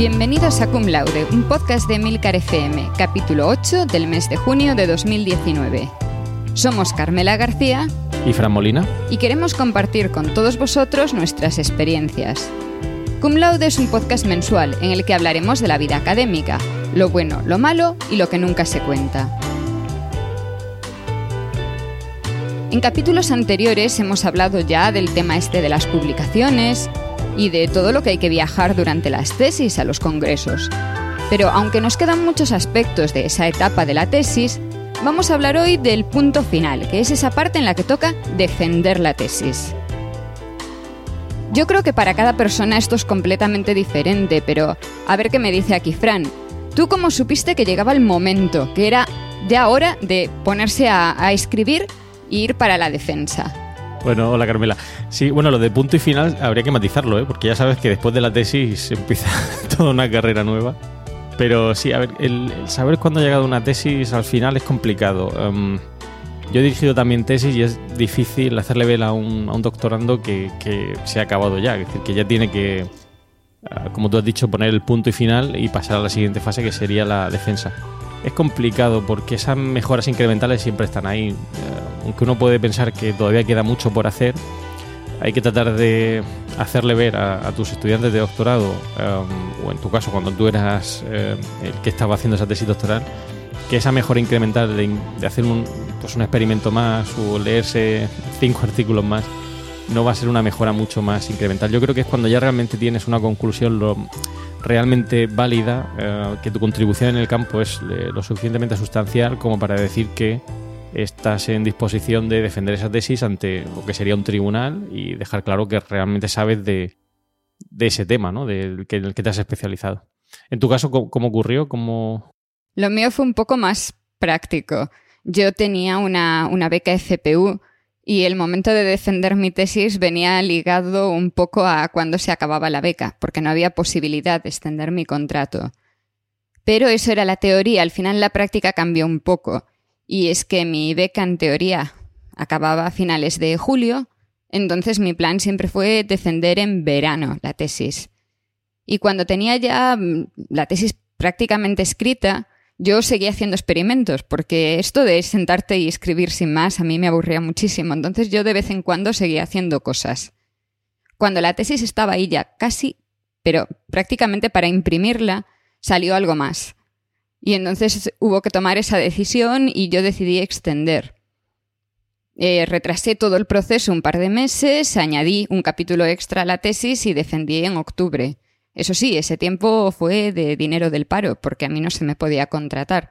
Bienvenidos a Cum Laude, un podcast de Milcar FM, capítulo 8 del mes de junio de 2019. Somos Carmela García y Fran Molina y queremos compartir con todos vosotros nuestras experiencias. Cum Laude es un podcast mensual en el que hablaremos de la vida académica, lo bueno, lo malo y lo que nunca se cuenta. En capítulos anteriores hemos hablado ya del tema este de las publicaciones y de todo lo que hay que viajar durante las tesis a los congresos. Pero aunque nos quedan muchos aspectos de esa etapa de la tesis, vamos a hablar hoy del punto final, que es esa parte en la que toca defender la tesis. Yo creo que para cada persona esto es completamente diferente, pero a ver qué me dice aquí Fran. ¿Tú cómo supiste que llegaba el momento, que era ya hora de ponerse a, a escribir ir para la defensa. Bueno, hola Carmela. Sí, bueno, lo de punto y final habría que matizarlo, ¿eh? porque ya sabes que después de la tesis empieza toda una carrera nueva. Pero sí, a ver, el, saber cuándo ha llegado una tesis al final es complicado. Em, yo he dirigido también tesis y es difícil hacerle ver a un, doctorando que, que, se ha acabado ya, es decir, que ya tiene que, ah, como tú has dicho, poner el punto y final y pasar a la siguiente fase que sería la defensa es complicado porque esas mejoras incrementales siempre están ahí. Eh, aunque uno puede pensar que todavía queda mucho por hacer, hay que tratar de hacerle ver a, tus estudiantes de doctorado, um, o en tu caso cuando tú eras eh, el que estaba haciendo esa tesis doctoral, que esa mejora incremental de, hacer un, pues un experimento más o leerse cinco artículos más, no va a ser una mejora mucho más incremental. Yo creo que es cuando ya realmente tienes una conclusión lo, realmente válida, eh, que tu contribución en el campo es eh, lo suficientemente sustancial como para decir que estás en disposición de defender esa tesis ante lo que sería un tribunal y dejar claro que realmente sabes de, ese tema, ¿no? Del que, el que te has especializado. En tu caso, ¿cómo, ocurrió? ¿Cómo... Lo mío fue un poco más práctico. Yo tenía una, una beca FPU y el momento de defender mi tesis venía ligado un poco a cuando se acababa la beca, porque no había posibilidad de extender mi contrato. Pero eso era la teoría, al final la práctica cambió un poco, y es que mi beca en teoría acababa a finales de julio, entonces mi plan siempre fue defender en verano la tesis. Y cuando tenía ya mm, la tesis prácticamente escrita, yo seguía haciendo experimentos, porque esto de sentarte y escribir sin más a mí me aburría muchísimo, entonces yo de vez en cuando seguía haciendo cosas. Cuando la tesis estaba ahí ya casi, pero prácticamente para imprimirla, salió algo más. Y entonces hubo que tomar esa decisión y yo decidí extender. Eh, retrasé todo el proceso un par de meses, añadí un capítulo extra a la tesis y defendí en octubre. Eso sí, ese tiempo fue de dinero del paro, porque a mí no se me podía contratar.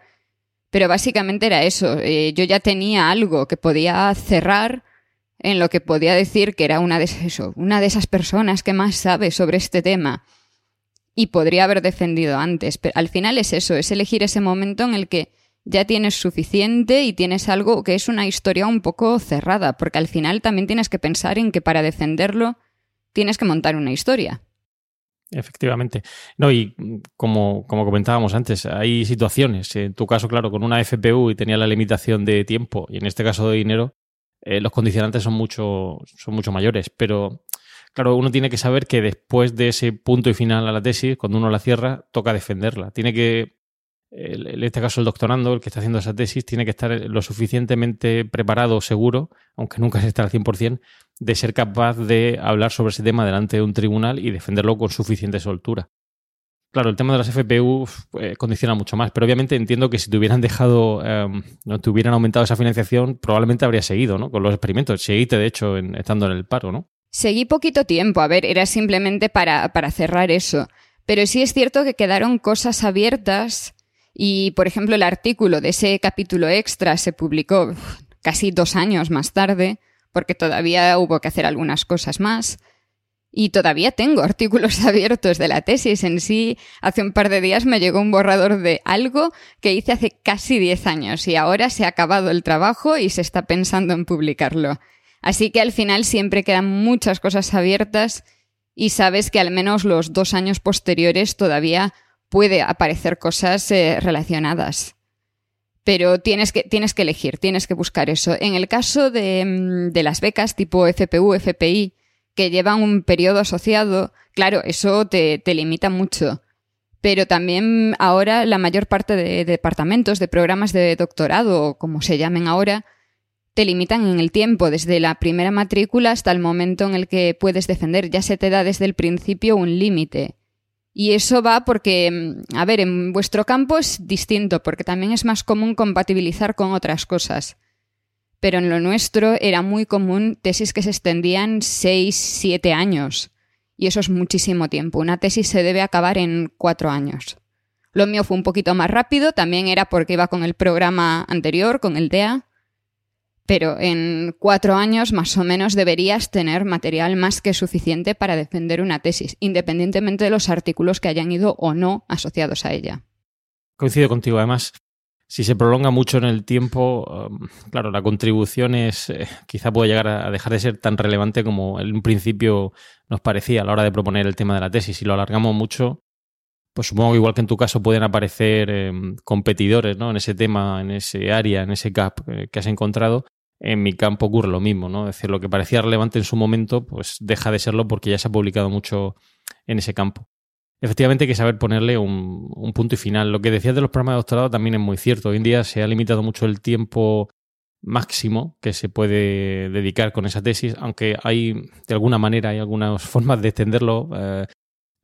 Pero básicamente era eso. Eh, yo ya tenía algo que podía cerrar en lo que podía decir que era una de, eso, una de esas personas que más sabe sobre este tema. Y podría haber defendido antes. Pero al final es eso, es elegir ese momento en el que ya tienes suficiente y tienes algo que es una historia un poco cerrada, porque al final también tienes que pensar en que para defenderlo tienes que montar una historia. Efectivamente. No, y como, como comentábamos antes, hay situaciones. En tu caso, claro, con una FPU y tenía la limitación de tiempo, y en este caso de dinero, eh, los condicionantes son mucho, son mucho mayores. Pero, claro, uno tiene que saber que después de ese punto y final a la tesis, cuando uno la cierra, toca defenderla. Tiene que en este caso el doctorando, el que está haciendo esa tesis, tiene que estar lo suficientemente preparado, seguro, aunque nunca se esté al 100%, de ser capaz de hablar sobre ese tema delante de un tribunal y defenderlo con suficiente soltura. Claro, el tema de las FPU eh, condiciona mucho más, pero obviamente entiendo que si te hubieran dejado, em, no te hubieran aumentado esa financiación, probablemente habría seguido, ¿no? Con los experimentos. Seguiste, de hecho, estando en el paro, ¿no? Seguí poquito tiempo, a ver, era simplemente para, para cerrar eso. Pero sí es cierto que quedaron cosas abiertas y, por ejemplo, el artículo de ese capítulo extra se publicó casi dos años más tarde, porque todavía hubo que hacer algunas cosas más. Y todavía tengo artículos abiertos de la tesis en sí. Hace un par de días me llegó un borrador de algo que hice hace casi diez años y ahora se ha acabado el trabajo y se está pensando en publicarlo. Así que al final siempre quedan muchas cosas abiertas y sabes que al menos los dos años posteriores todavía puede aparecer cosas eh, relacionadas. Pero tienes que, tienes que elegir, tienes que buscar eso. En el caso de, mm, de las becas tipo FPU, FPI, que llevan un periodo asociado, claro, eso te, te limita mucho. pero también ahora la mayor parte de departamentos, de programas de doctorado, como se llamen ahora, te limitan en el tiempo, desde la primera matrícula hasta el momento en el que puedes defender. Ya se te da desde el principio un límite. Y eso va porque, mm, a ver, en vuestro campo es distinto, porque también es más común compatibilizar con otras cosas. Pero en lo nuestro era muy común tesis que se extendían 6, 7 años. Y eso es muchísimo tiempo. Una tesis se debe acabar en 4 años. Lo mío fue un poquito más rápido, también era porque iba con el programa anterior, con el DEA, pero en cuatro años más o menos deberías tener material más que suficiente para defender una tesis, independientemente de los artículos que hayan ido o no asociados a ella. Coincido contigo, además. Si se prolonga mucho en el tiempo, um, claro, la contribución es eh, quizá puede llegar a dejar de ser tan relevante como en un principio nos parecía a la hora de proponer el tema de la tesis. Si lo alargamos mucho, pues supongo que igual que en tu caso pueden aparecer em, competidores ¿no? en ese tema, en ese área, en ese gap eh, que has encontrado en mi campo ocurre lo mismo, ¿no? Es decir, lo que parecía relevante en su momento, pues deja de serlo porque ya se ha publicado mucho en ese campo. Efectivamente hay que saber ponerle un, punto y final. Lo que decías de los programas de doctorado también es muy cierto. Hoy en día se ha limitado mucho el tiempo máximo que se puede dedicar con esa tesis, aunque hay, de alguna manera, hay algunas formas de extenderlo, eh,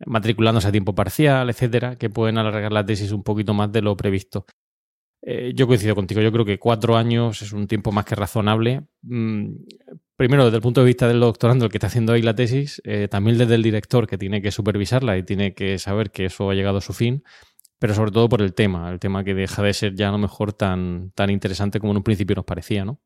matriculándose a tiempo parcial, etcétera, que pueden alargar la tesis un poquito más de lo previsto. Eh, yo coincido contigo, yo creo que cuatro años es un tiempo más que razonable. Mm, primero, desde el punto de vista del doctorando, el que está haciendo ahí la tesis, eh, también desde el director que tiene que supervisarla y tiene que saber que eso ha llegado a su fin, pero sobre todo por el tema, el tema que deja de ser ya a lo mejor tan, tan interesante como en un principio nos parecía, ¿no?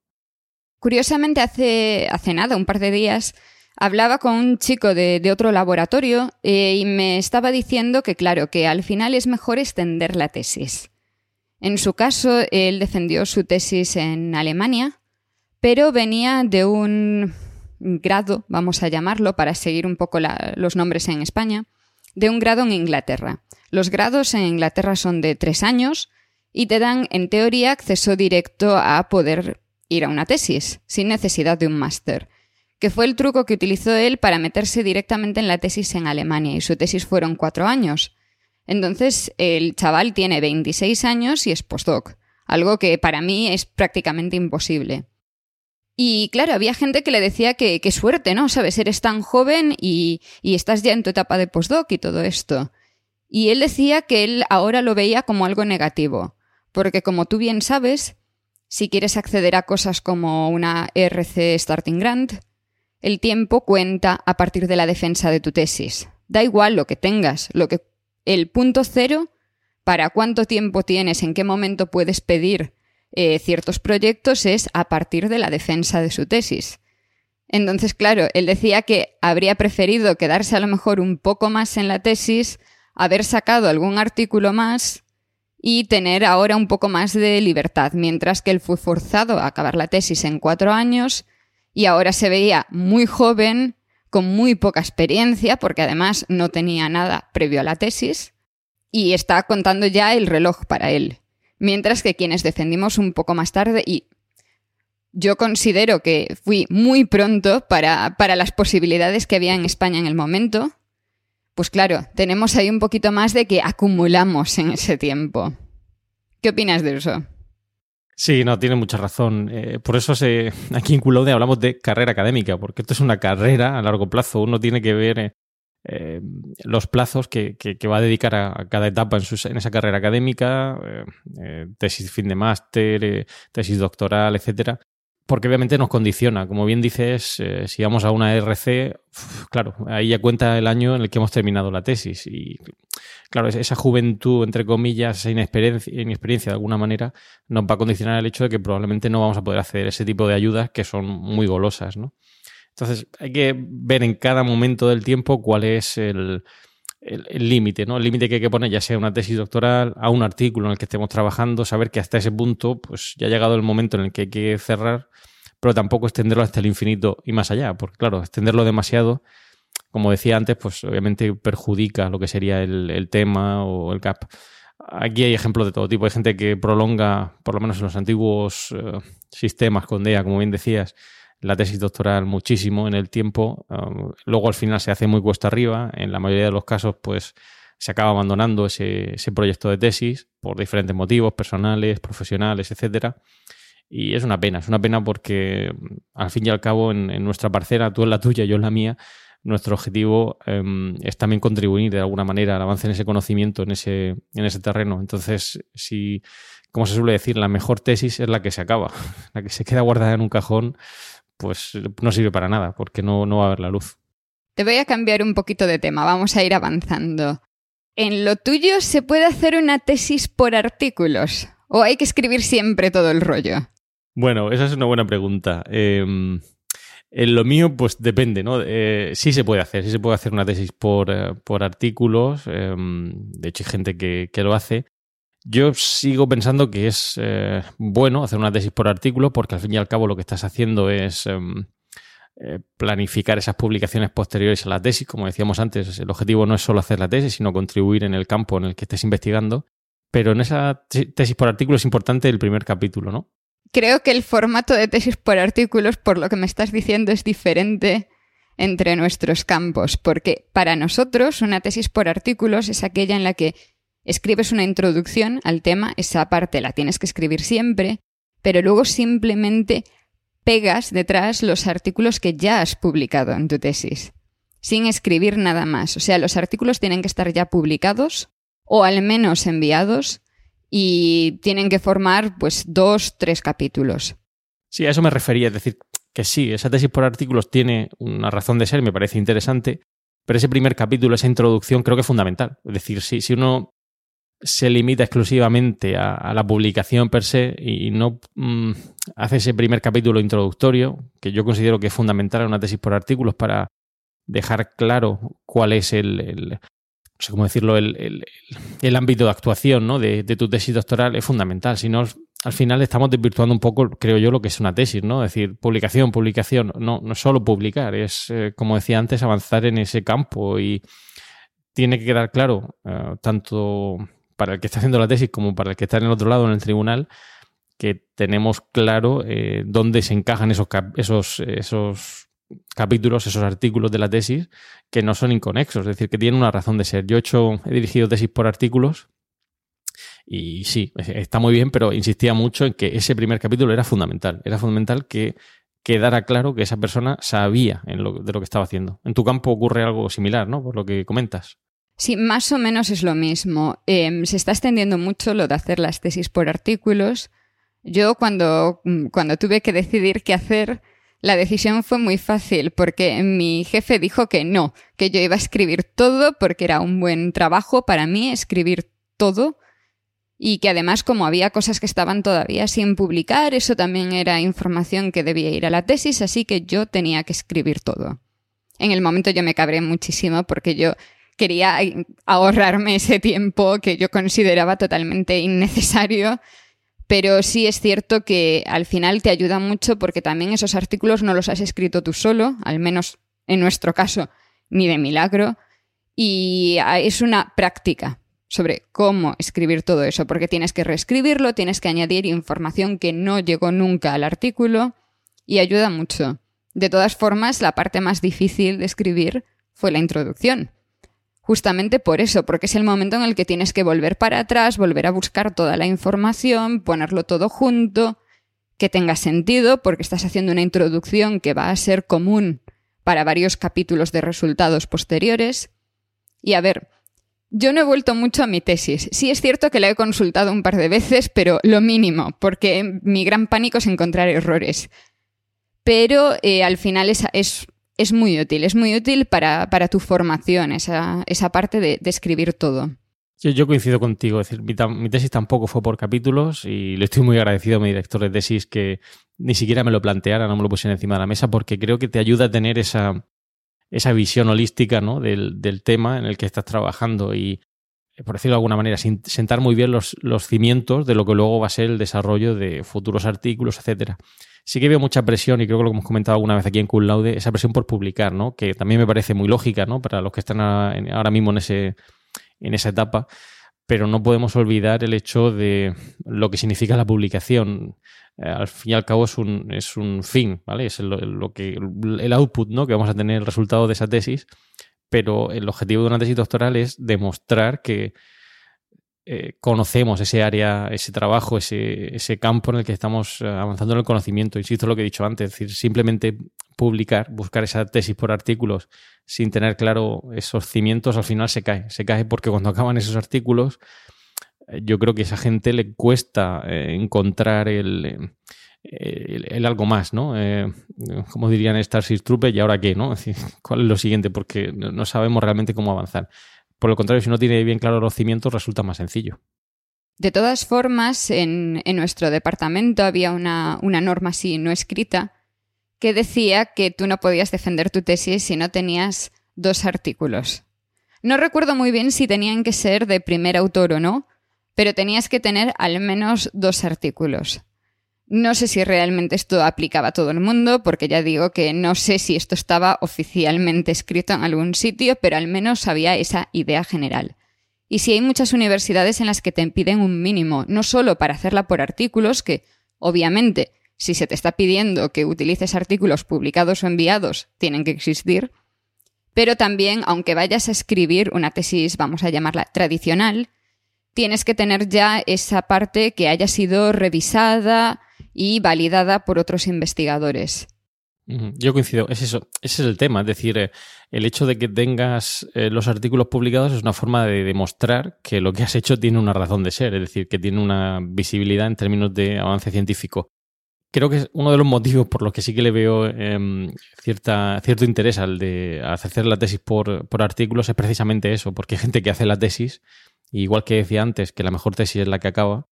Curiosamente, hace, hace nada, un par de días, hablaba con un chico de, otro laboratorio eh, y me estaba diciendo que, claro, que al final es mejor extender la tesis en su caso, él defendió su tesis en Alemania, pero venía de un grado, vamos a llamarlo, para seguir un poco los nombres en España, de un grado en Inglaterra. Los grados en Inglaterra son de tres años y te dan, en teoría, acceso directo a poder ir a una tesis, sin necesidad de un máster, que fue el truco que utilizó él para meterse directamente en la tesis en Alemania, y su tesis fueron cuatro años. Entonces, el chaval tiene 26 años y es postdoc, algo que para mí es prácticamente imposible. Y claro, había gente que le decía que qué suerte, ¿no? Sabes, eres tan joven y, estás ya en tu etapa de postdoc y todo esto. Y él decía que él ahora lo veía como algo negativo, porque como tú bien sabes, si quieres acceder a cosas como una RC Starting Grant, el tiempo cuenta a partir de la defensa de tu tesis. Da igual lo que tengas, lo que el punto cero para cuánto tiempo tienes, en qué momento puedes pedir eh, ciertos proyectos es a partir de la defensa de su tesis. Entonces, claro, él decía que habría preferido quedarse a lo mejor un poco más en la tesis, haber sacado algún artículo más y tener ahora un poco más de libertad, mientras que él fue forzado a acabar la tesis en cuatro años y ahora se veía muy joven con muy poca experiencia, porque además no tenía nada previo a la tesis, y está contando ya el reloj para él. Mientras que quienes defendimos un poco más tarde, y yo considero que fui muy pronto para, para las posibilidades que había en España en el momento, pues claro, tenemos ahí un poquito más de que acumulamos en ese tiempo. ¿Qué opinas de eso? Sí, no, tiene mucha razón. Eh, por eso se, aquí en Culode hablamos de carrera académica, porque esto es una carrera a largo plazo. Uno tiene que ver eh, eh, los plazos que, que, va a dedicar a, cada etapa en, en esa carrera académica, tesis fin de máster, tesis doctoral, etcétera porque obviamente nos condiciona. Como bien dices, eh, si vamos a una RC, claro, ahí ya cuenta el año en el que hemos terminado la tesis. Y claro, esa juventud, entre comillas, esa inexperiencia, inexperiencia de alguna manera, nos va a condicionar el hecho de que probablemente no vamos a poder hacer ese tipo de ayudas que son muy golosas, ¿no? Entonces, hay que ver en cada momento del tiempo cuál es el límite, ¿no? El límite que hay que poner, ya sea una tesis doctoral, a un artículo en el que estemos trabajando, saber que hasta ese punto, pues ya ha llegado el momento en el que hay que cerrar pero tampoco extenderlo hasta el infinito y más allá, porque claro, extenderlo demasiado, como decía antes, pues obviamente perjudica lo que sería el, tema o el CAP. Aquí hay ejemplos de todo tipo. Hay gente que prolonga, por lo menos en los antiguos eh, sistemas con DEA, como bien decías, la tesis doctoral muchísimo en el tiempo. Um, luego al final se hace muy cuesta arriba. En la mayoría de los casos, pues se acaba abandonando ese, proyecto de tesis por diferentes motivos personales, profesionales, etcétera. Y es una pena, es una pena porque al fin y al cabo en, nuestra parcela, tú en la tuya, yo en la mía, nuestro objetivo em, es también contribuir de alguna manera al avance en ese conocimiento, en ese, en ese terreno. Entonces, si, como se suele decir, la mejor tesis es la que se acaba, la que se queda guardada en un cajón, pues no sirve para nada, porque no, no va a haber la luz. Te voy a cambiar un poquito de tema, vamos a ir avanzando. ¿En lo tuyo se puede hacer una tesis por artículos? ¿O hay que escribir siempre todo el rollo? Bueno, esa es una buena pregunta. Em, en lo mío, pues depende, ¿no? Eh, sí se puede hacer, sí se puede hacer una tesis por, eh, artículos. Em, de hecho, hay gente que, lo hace. Yo sigo pensando que es eh, bueno hacer una tesis por artículo porque al fin y al cabo lo que estás haciendo es em, planificar esas publicaciones posteriores a la tesis. Como decíamos antes, el objetivo no es solo hacer la tesis, sino contribuir en el campo en el que estés investigando. Pero en esa tesis por artículo es importante el primer capítulo, ¿no? creo que el formato de tesis por artículos, por lo que me estás diciendo, es diferente entre nuestros campos, porque para nosotros una tesis por artículos es aquella en la que escribes una introducción al tema, esa parte la tienes que escribir siempre, pero luego simplemente pegas detrás los artículos que ya has publicado en tu tesis, sin escribir nada más. O sea, los artículos tienen que estar ya publicados o al menos enviados y tienen que formar pues dos, tres capítulos. Sí, a eso me refería, es decir, que sí, esa tesis por artículos tiene una razón de ser, me parece interesante, pero ese primer capítulo, esa introducción, creo que es fundamental. Es decir, si, si uno se limita exclusivamente a, la publicación per se y no mm, hace ese primer capítulo introductorio, que yo considero que es fundamental en una tesis por artículos para dejar claro cuál es el, no sé cómo decirlo, el, ámbito de actuación ¿no? de, tu tesis doctoral es fundamental. Si no, al final estamos desvirtuando un poco, creo yo, lo que es una tesis, ¿no? Es decir, publicación, publicación. No, no solo publicar, es, eh, como decía antes, avanzar en ese campo y tiene que quedar claro, eh, tanto para el que está haciendo la tesis como para el que está en el otro lado, en el tribunal, que tenemos claro eh, dónde se encajan esos, esos, esos capítulos, esos artículos de la tesis que no son inconexos, es decir, que tienen una razón de ser. Yo he, hecho, he dirigido tesis por artículos y sí, está muy bien, pero insistía mucho en que ese primer capítulo era fundamental. Era fundamental que quedara claro que esa persona sabía de lo que estaba haciendo. En tu campo ocurre algo similar, ¿no? Por lo que comentas. Sí, más o menos es lo mismo. Em, se está extendiendo mucho lo de hacer las tesis por artículos. Yo cuando, cuando tuve que decidir qué hacer, la decisión fue muy fácil porque mi jefe dijo que no, que yo iba a escribir todo porque era un buen trabajo para mí escribir todo y que además como había cosas que estaban todavía sin publicar, eso también era información que debía ir a la tesis, así que yo tenía que escribir todo. En el momento yo me cabré muchísimo porque yo quería ahorrarme ese tiempo que yo consideraba totalmente innecesario pero sí es cierto que al final te ayuda mucho porque también esos artículos no los has escrito tú solo, al menos en nuestro caso, ni de milagro, y es una práctica sobre cómo escribir todo eso, porque tienes que reescribirlo, tienes que añadir información que no llegó nunca al artículo y ayuda mucho. De todas formas, la parte más difícil de escribir fue la introducción, justamente por eso, porque es el momento en el que tienes que volver para atrás, volver a buscar toda la información, ponerlo todo junto, que tenga sentido, porque estás haciendo una introducción que va a ser común para varios capítulos de resultados posteriores. Y a ver, yo no he vuelto mucho a mi tesis. Sí es cierto que la he consultado un par de veces, pero lo mínimo, porque mi gran pánico es encontrar errores. Pero eh, al final es, es es muy útil, es muy útil para, tu formación, esa, parte de, escribir todo. Yo, coincido contigo, es decir, mi, tesis tampoco fue por capítulos y le estoy muy agradecido a mi director de tesis que ni siquiera me lo planteara, no me lo pusiera encima de la mesa, porque creo que te ayuda a tener esa, esa visión holística ¿no? del, del, tema en el que estás trabajando y, por decirlo de alguna manera, sentar muy bien los, los cimientos de lo que luego va a ser el desarrollo de futuros artículos, etcétera sí que veo mucha presión, y creo que lo hemos comentado alguna vez aquí en Cool Laude, esa presión por publicar, ¿no? Que también me parece muy lógica, ¿no? Para los que están ahora mismo en, ese, en esa etapa. Pero no podemos olvidar el hecho de lo que significa la publicación. Eh, al fin y al cabo es un, es un fin, ¿vale? Es lo, que, el output, ¿no? Que vamos a tener el resultado de esa tesis. pero el objetivo de una tesis doctoral es demostrar que eh, conocemos ese área, ese trabajo, ese, ese, campo en el que estamos eh, avanzando en el conocimiento. Insisto en lo que he dicho antes, es decir, simplemente publicar, buscar esa tesis por artículos sin tener claro esos cimientos, al final se cae. Se cae porque cuando acaban esos artículos, eh, yo creo que a esa gente le cuesta encontrar el, el, algo más, ¿no? como dirían Starship Troopers, ¿y ahora qué, no? ¿Cuál es lo siguiente? Porque no sabemos realmente cómo avanzar. Por lo contrario, si no tiene bien claro los cimientos, resulta más sencillo. De todas formas, en, nuestro departamento había una, una, norma así no escrita que decía que tú no podías defender tu tesis si no tenías dos artículos. No recuerdo muy bien si tenían que ser de primer autor o no, pero tenías que tener al menos dos artículos. No sé si realmente esto aplicaba a todo el mundo, porque ya digo que no sé si esto estaba oficialmente escrito en algún sitio, pero al menos había esa idea general. Y si hay muchas universidades en las que te piden un mínimo, no solo para hacerla por artículos, que obviamente si se te está pidiendo que utilices artículos publicados o enviados, tienen que existir, pero también, aunque vayas a escribir una tesis, vamos a llamarla tradicional, tienes que tener ya esa parte que haya sido revisada, y validada por otros investigadores. Yo coincido, es eso, ese es el tema, es decir, eh, el hecho de que tengas eh, los artículos publicados es una forma de demostrar que lo que has hecho tiene una razón de ser, es decir, que tiene una visibilidad en términos de avance científico. Creo que es uno de los motivos por los que sí que le veo em, cierta, cierto interés al de hacer la tesis por, por artículos es precisamente eso, porque hay gente que hace la tesis, igual que decía antes, que la mejor tesis es la que acaba,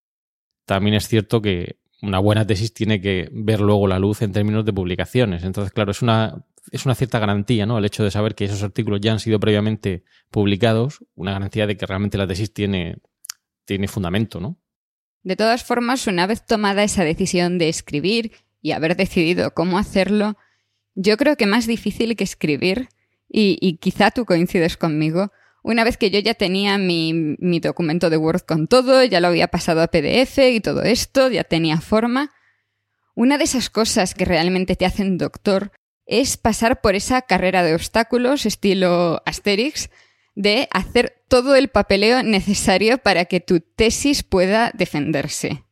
también es cierto que una buena tesis tiene que ver luego la luz en términos de publicaciones. Entonces, claro, es una, es una cierta garantía, ¿no? El hecho de saber que esos artículos ya han sido previamente publicados, una garantía de que realmente la tesis tiene, tiene fundamento, ¿no? De todas formas, una vez tomada esa decisión de escribir y haber decidido cómo hacerlo, yo creo que más difícil que escribir, y, y quizá tú coincides conmigo, una vez que yo ya tenía mi, documento de Word con todo, ya lo había pasado a PDF y todo esto, ya tenía forma, una de esas cosas que realmente te hacen doctor es pasar por esa carrera de obstáculos estilo Asterix, de hacer todo el papeleo necesario para que tu tesis pueda defenderse.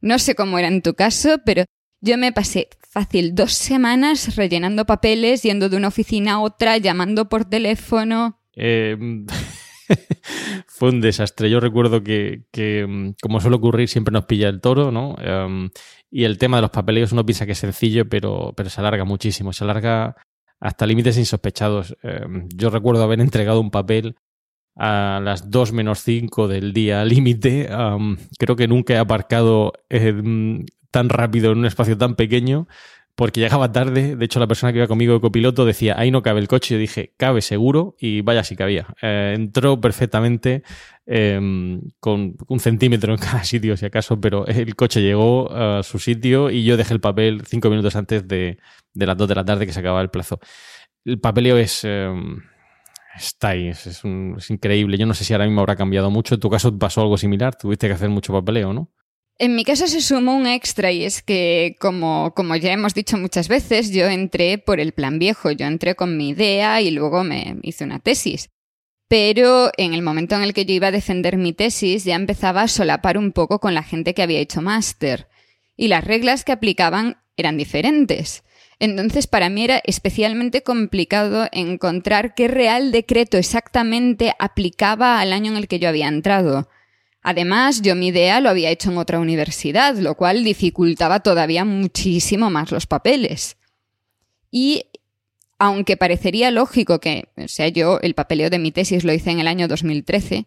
No sé cómo era en tu caso, pero yo me pasé fácil dos semanas rellenando papeles, yendo de una oficina a otra, llamando por teléfono. Eh, fue un desastre. Yo recuerdo que, mm, como suele ocurrir, siempre nos pilla el toro, ¿no? Em, y el tema de los papeleos uno piensa que es sencillo, pero, pero se alarga muchísimo. Se alarga hasta límites insospechados. Em, yo recuerdo haber entregado un papel a las 2 menos 5 del día límite. creo que nunca he aparcado em, tan rápido en un espacio tan pequeño porque llegaba tarde. De hecho, la persona que iba conmigo de copiloto decía, ahí no cabe el coche. Yo dije, cabe seguro, y vaya si cabía. Eh, entró perfectamente em, con un centímetro en cada sitio, si acaso, pero el coche llegó a su sitio y yo dejé el papel cinco minutos antes de, las dos de la tarde que se acababa el plazo. El papeleo es... Em, está ahí, es, es increíble. Yo no sé si ahora mismo habrá cambiado mucho. En tu caso pasó algo similar, tuviste que hacer mucho papeleo, ¿no? En mi caso se sumó un extra y es que, como, como ya hemos dicho muchas veces, yo entré por el plan viejo, yo entré con mi idea y luego me hice una tesis. Pero en el momento en el que yo iba a defender mi tesis ya empezaba a solapar un poco con la gente que había hecho máster y las reglas que aplicaban eran diferentes. Entonces para mí era especialmente complicado encontrar qué real decreto exactamente aplicaba al año en el que yo había entrado. Además, yo mi idea lo había hecho en otra universidad, lo cual dificultaba todavía muchísimo más los papeles. Y aunque parecería lógico que, o sea, yo el papeleo de mi tesis lo hice en el año 2013,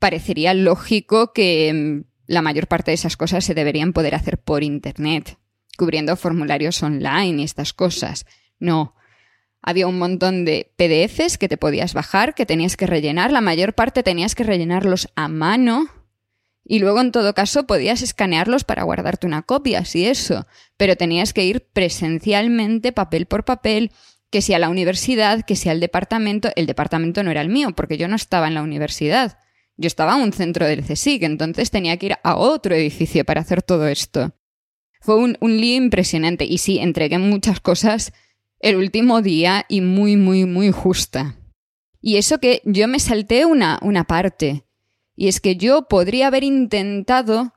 parecería lógico que mm, la mayor parte de esas cosas se deberían poder hacer por Internet, cubriendo formularios online y estas cosas. No. Había un montón de PDFs que te podías bajar, que tenías que rellenar, la mayor parte tenías que rellenarlos a mano y luego, en todo caso, podías escanearlos para guardarte una copia, si eso, pero tenías que ir presencialmente, papel por papel, que sea la universidad, que sea el departamento. El departamento no era el mío, porque yo no estaba en la universidad. Yo estaba en un centro del CSIC, entonces tenía que ir a otro edificio para hacer todo esto. Fue un, un lío impresionante y sí, entregué muchas cosas el último día y muy, muy, muy justa. Y eso que yo me salté una, una parte. Y es que yo podría haber intentado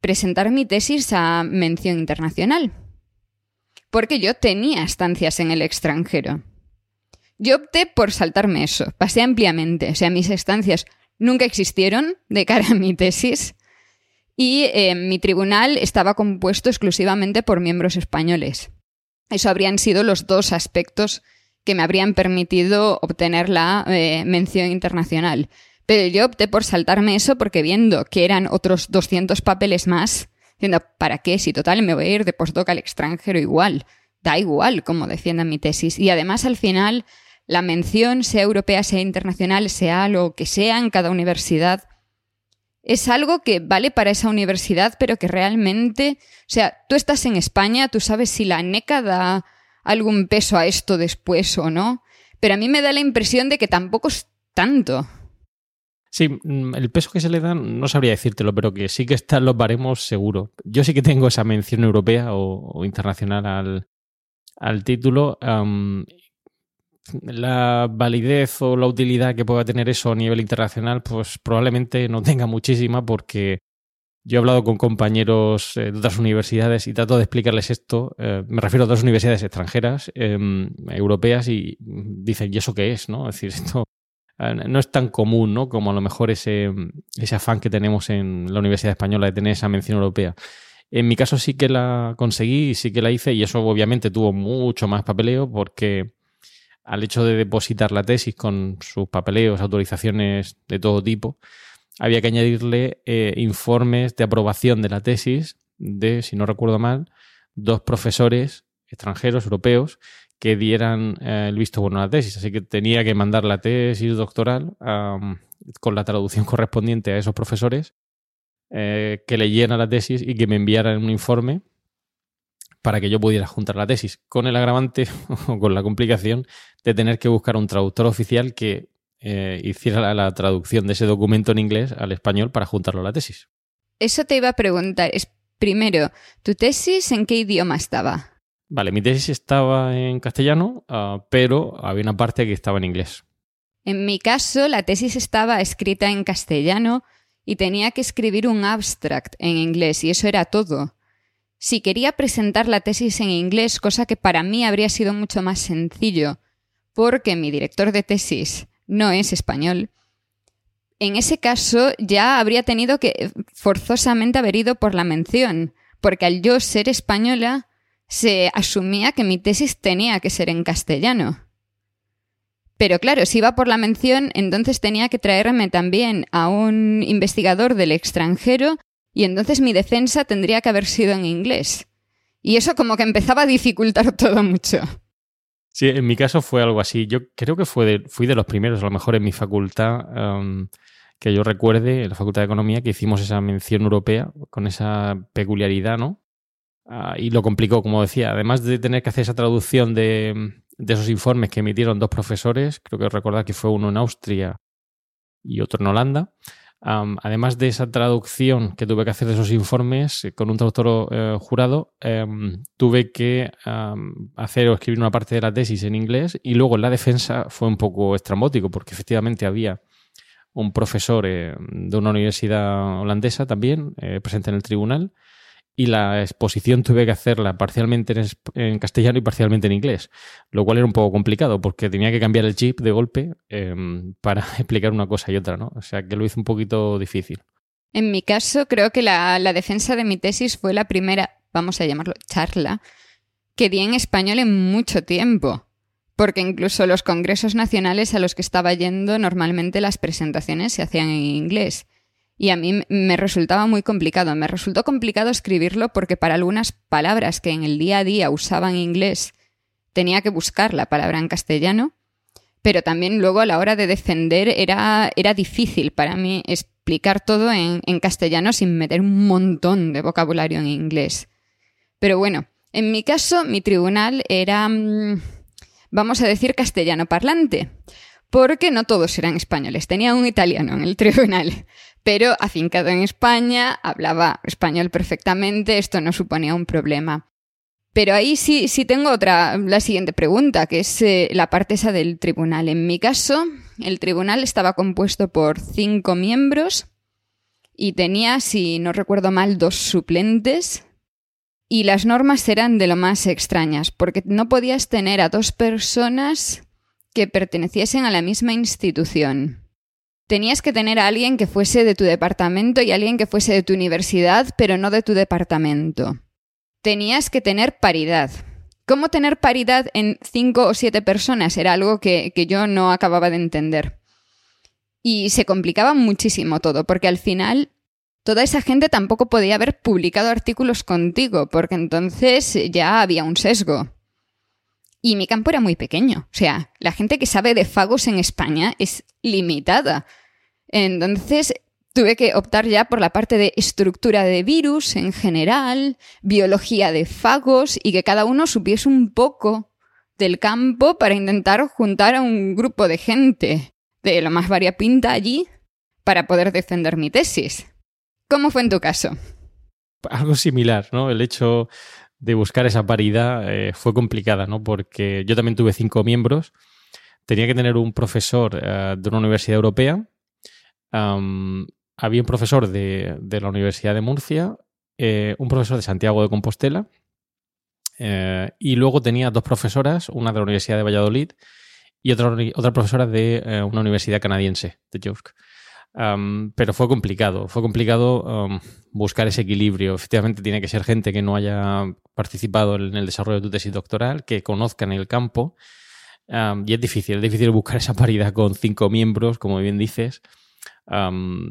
presentar mi tesis a mención internacional. Porque yo tenía estancias en el extranjero. Yo opté por saltarme eso, pasé ampliamente, o sea, mis estancias nunca existieron de cara a mi tesis y eh, mi tribunal estaba compuesto exclusivamente por miembros españoles. Eso habrían sido los dos aspectos que me habrían permitido obtener la eh, mención internacional. Pero yo opté por saltarme eso porque viendo que eran otros 200 papeles más, diciendo, ¿para qué? Si total me voy a ir de postdoc al extranjero igual. Da igual cómo defiendan mi tesis. Y además al final la mención, sea europea, sea internacional, sea lo que sea en cada universidad, es algo que vale para esa universidad, pero que realmente, o sea, tú estás en España, tú sabes si la NECA da algún peso a esto después o no, pero a mí me da la impresión de que tampoco es tanto. Sí, mm, el peso que se le da no sabría decírtelo, pero que sí que están los baremos seguro. Yo sí que tengo esa mención europea o, internacional al, título la validez o la utilidad que pueda tener eso a nivel internacional, pues probablemente no tenga muchísima porque yo he hablado con compañeros eh, de otras universidades y trato de explicarles esto. Eh, me refiero a otras universidades extranjeras, em, europeas, y dicen, ¿y eso qué es? ¿no? Es decir, esto no es tan común ¿no? como a lo mejor ese, ese afán que tenemos en la Universidad Española de tener esa mención europea. En mi caso sí que la conseguí, sí que la hice y eso obviamente tuvo mucho más papeleo porque al hecho de depositar la tesis con sus papeleos, autorizaciones de todo tipo, había que añadirle eh, informes de aprobación de la tesis de, si no recuerdo mal, dos profesores extranjeros, europeos, que dieran eh, el visto bueno a la tesis. Así que tenía que mandar la tesis doctoral con la traducción correspondiente a esos profesores, eh, que leyeran la tesis y que me enviaran un informe para que yo pudiera juntar la tesis, con el agravante o con la complicación de tener que buscar un traductor oficial que eh, hiciera la, traducción de ese documento en inglés al español para juntarlo a la tesis. Eso te iba a preguntar. Primero, ¿tu tesis en qué idioma estaba? Vale, mi tesis estaba en castellano, ah, pero había una parte que estaba en inglés. En mi caso, la tesis estaba escrita en castellano y tenía que escribir un abstract en inglés, y eso era todo. Si quería presentar la tesis en inglés, cosa que para mí habría sido mucho más sencillo, porque mi director de tesis no es español, en ese caso ya habría tenido que forzosamente haber ido por la mención, porque al yo ser española se asumía que mi tesis tenía que ser en castellano. Pero claro, si iba por la mención, entonces tenía que traerme también a un investigador del extranjero y entonces mi defensa tendría que haber sido en inglés. Y eso como que empezaba a dificultar todo mucho. Sí, en mi caso fue algo así. Yo creo que fue fui de los primeros, a lo mejor en mi facultad, um, que yo recuerde, en la Facultad de Economía, que hicimos esa mención europea con esa peculiaridad, ¿no? Ah, y lo complicó, como decía. Además de tener que hacer esa traducción de, de esos informes que emitieron dos profesores, creo que recordar que fue uno en Austria y otro en Holanda, además de esa traducción que tuve que hacer de esos informes eh, con un traductor eh, jurado, em, tuve que hacer o escribir una parte de la tesis en inglés y luego en la defensa fue un poco estrambótico porque efectivamente había un profesor eh, de una universidad holandesa también presente en el tribunal y la exposición tuve que hacerla parcialmente en, castellano y parcialmente en inglés, lo cual era un poco complicado porque tenía que cambiar el chip de golpe em, para explicar una cosa y otra, ¿no? O sea que lo hizo un poquito difícil. En mi caso, creo que la, la defensa de mi tesis fue la primera, vamos a llamarlo, charla, que di en español en mucho tiempo. Porque incluso los congresos nacionales a los que estaba yendo, normalmente las presentaciones se hacían en inglés y a mí me resultaba muy complicado. Me resultó complicado escribirlo porque para algunas palabras que en el día a día usaban inglés tenía que buscar la palabra en castellano, pero también luego a la hora de defender era, era difícil para mí explicar todo en, en castellano sin meter un montón de vocabulario en inglés. Pero bueno, en mi caso mi tribunal era, mm, vamos a decir, castellano parlante porque no todos eran españoles. Tenía un italiano en el tribunal, pero afincado en España, hablaba español perfectamente, esto no suponía un problema. Pero ahí sí, sí tengo otra, la siguiente pregunta, que es eh, la parte esa del tribunal. En mi caso, el tribunal estaba compuesto por cinco miembros y tenía, si no recuerdo mal, dos suplentes. Y las normas eran de lo más extrañas, porque no podías tener a dos personas que perteneciesen a la misma institución. Tenías que tener a alguien que fuese de tu departamento y alguien que fuese de tu universidad, pero no de tu departamento tenías que tener paridad. ¿Cómo tener paridad en cinco o siete personas? Era algo que, yo no acababa de entender. Y se complicaba muchísimo todo, porque al final toda esa gente tampoco podía haber publicado artículos contigo, porque entonces ya había un sesgo. Y mi campo era muy pequeño. O sea, la gente que sabe de fagos en España es limitada. Entonces, tuve que optar ya por la parte de estructura de virus en general, biología de fagos y que cada uno supiese un poco del campo para intentar juntar a un grupo de gente de lo más variapinta allí para poder defender mi tesis. ¿Cómo fue en tu caso? Algo similar, ¿no? El hecho de buscar esa paridad eh, fue complicada, ¿no? Porque yo también tuve cinco miembros. Tenía que tener un profesor eh, de una universidad europea, había un profesor de, la Universidad de Murcia, eh, un profesor de Santiago de Compostela, y luego tenía dos profesoras, una de la Universidad de Valladolid y otra, profesora de una universidad canadiense, de York. pero fue complicado, fue complicado buscar ese equilibrio. Efectivamente, tiene que ser gente que no haya participado en el desarrollo de tu tesis doctoral, que conozcan el campo. y es difícil, es difícil buscar esa paridad con cinco miembros, como bien dices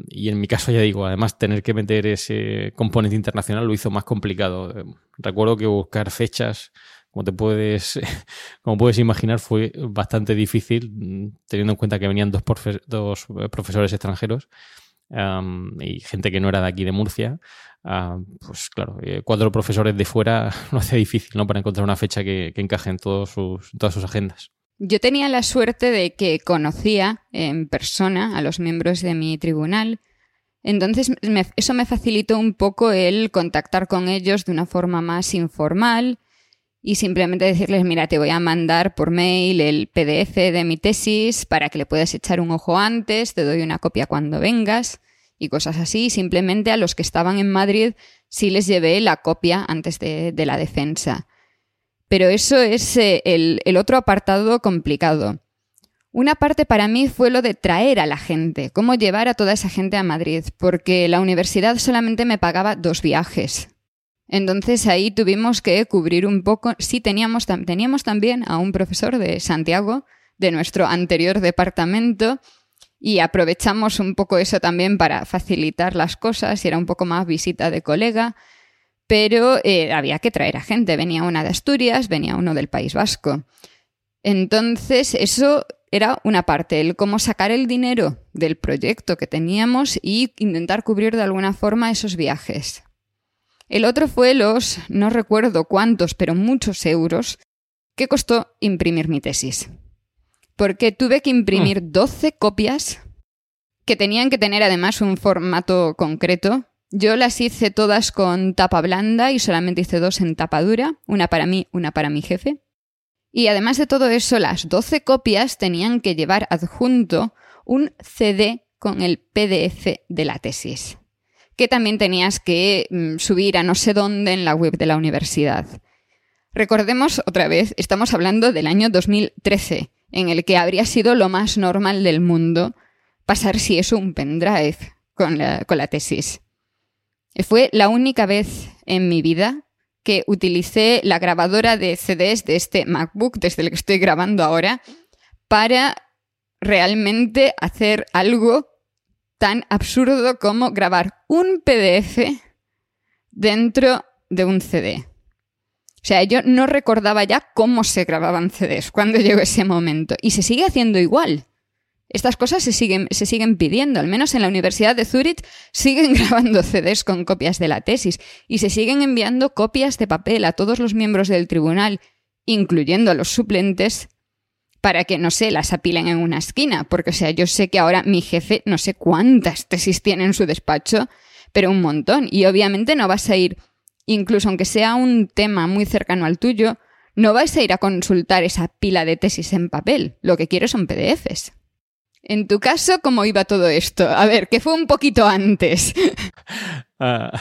y en mi caso, ya digo, además tener que meter ese componente internacional lo hizo más complicado. Recuerdo que buscar fechas, como te puedes, como puedes imaginar, fue bastante difícil, teniendo en cuenta que venían dos, dos eh, profesores extranjeros y gente que no era de aquí de Murcia. pues claro, eh, cuatro profesores de fuera lo hace difícil, ¿no? Para encontrar una fecha que, que encaje en todos sus, todas sus agendas. Yo tenía la suerte de que conocía en persona a los miembros de mi tribunal, entonces eso me facilitó un poco el contactar con ellos de una forma más informal y simplemente decirles, mira, te voy a mandar por mail el PDF de mi tesis para que le puedas echar un ojo antes, te doy una copia cuando vengas y cosas así. Simplemente a los que estaban en Madrid sí les llevé la copia antes de, de la defensa. Pero eso es eh, el, otro apartado complicado. Una parte para mí fue lo de traer a la gente, cómo llevar a toda esa gente a Madrid, porque la universidad solamente me pagaba dos viajes. Entonces ahí tuvimos que cubrir un poco. Sí, teníamos, teníamos también a un profesor de Santiago, de nuestro anterior departamento, y aprovechamos un poco eso también para facilitar las cosas, y era un poco más visita de colega pero eh, había que traer a gente. Venía una de Asturias, venía uno del País Vasco. Entonces, eso era una parte, el cómo sacar el dinero del proyecto que teníamos y intentar cubrir de alguna forma esos viajes. El otro fue los, no recuerdo cuántos, pero muchos euros, que costó imprimir mi tesis. Porque tuve que imprimir 12 ah. copias que tenían que tener además un formato concreto yo las hice todas con tapa blanda y solamente hice dos en tapa dura, una para mí, una para mi jefe. Y además de todo eso, las 12 copias tenían que llevar adjunto un CD con el PDF de la tesis, que también tenías que mm, subir a no sé dónde en la web de la universidad. Recordemos otra vez, estamos hablando del año 2013, en el que habría sido lo más normal del mundo pasar si eso un pendrive con la, con la tesis. Fue la única vez en mi vida que utilicé la grabadora de CDs de este MacBook, desde el que estoy grabando ahora, para realmente hacer algo tan absurdo como grabar un PDF dentro de un CD. O sea, yo no recordaba ya cómo se grababan CDs cuando llegó ese momento. Y se sigue haciendo igual. Estas cosas se siguen, se siguen pidiendo, al menos en la Universidad de Zurich siguen grabando CDs con copias de la tesis y se siguen enviando copias de papel a todos los miembros del tribunal, incluyendo a los suplentes, para que, no sé, las apilen en una esquina, porque, o sea, yo sé que ahora mi jefe no sé cuántas tesis tiene en su despacho, pero un montón, y obviamente no vas a ir incluso aunque sea un tema muy cercano al tuyo, no vais a ir a consultar esa pila de tesis en papel. Lo que quiero son PDFs. En tu caso, ¿cómo iba todo esto? A ver, que fue un poquito antes. Ah,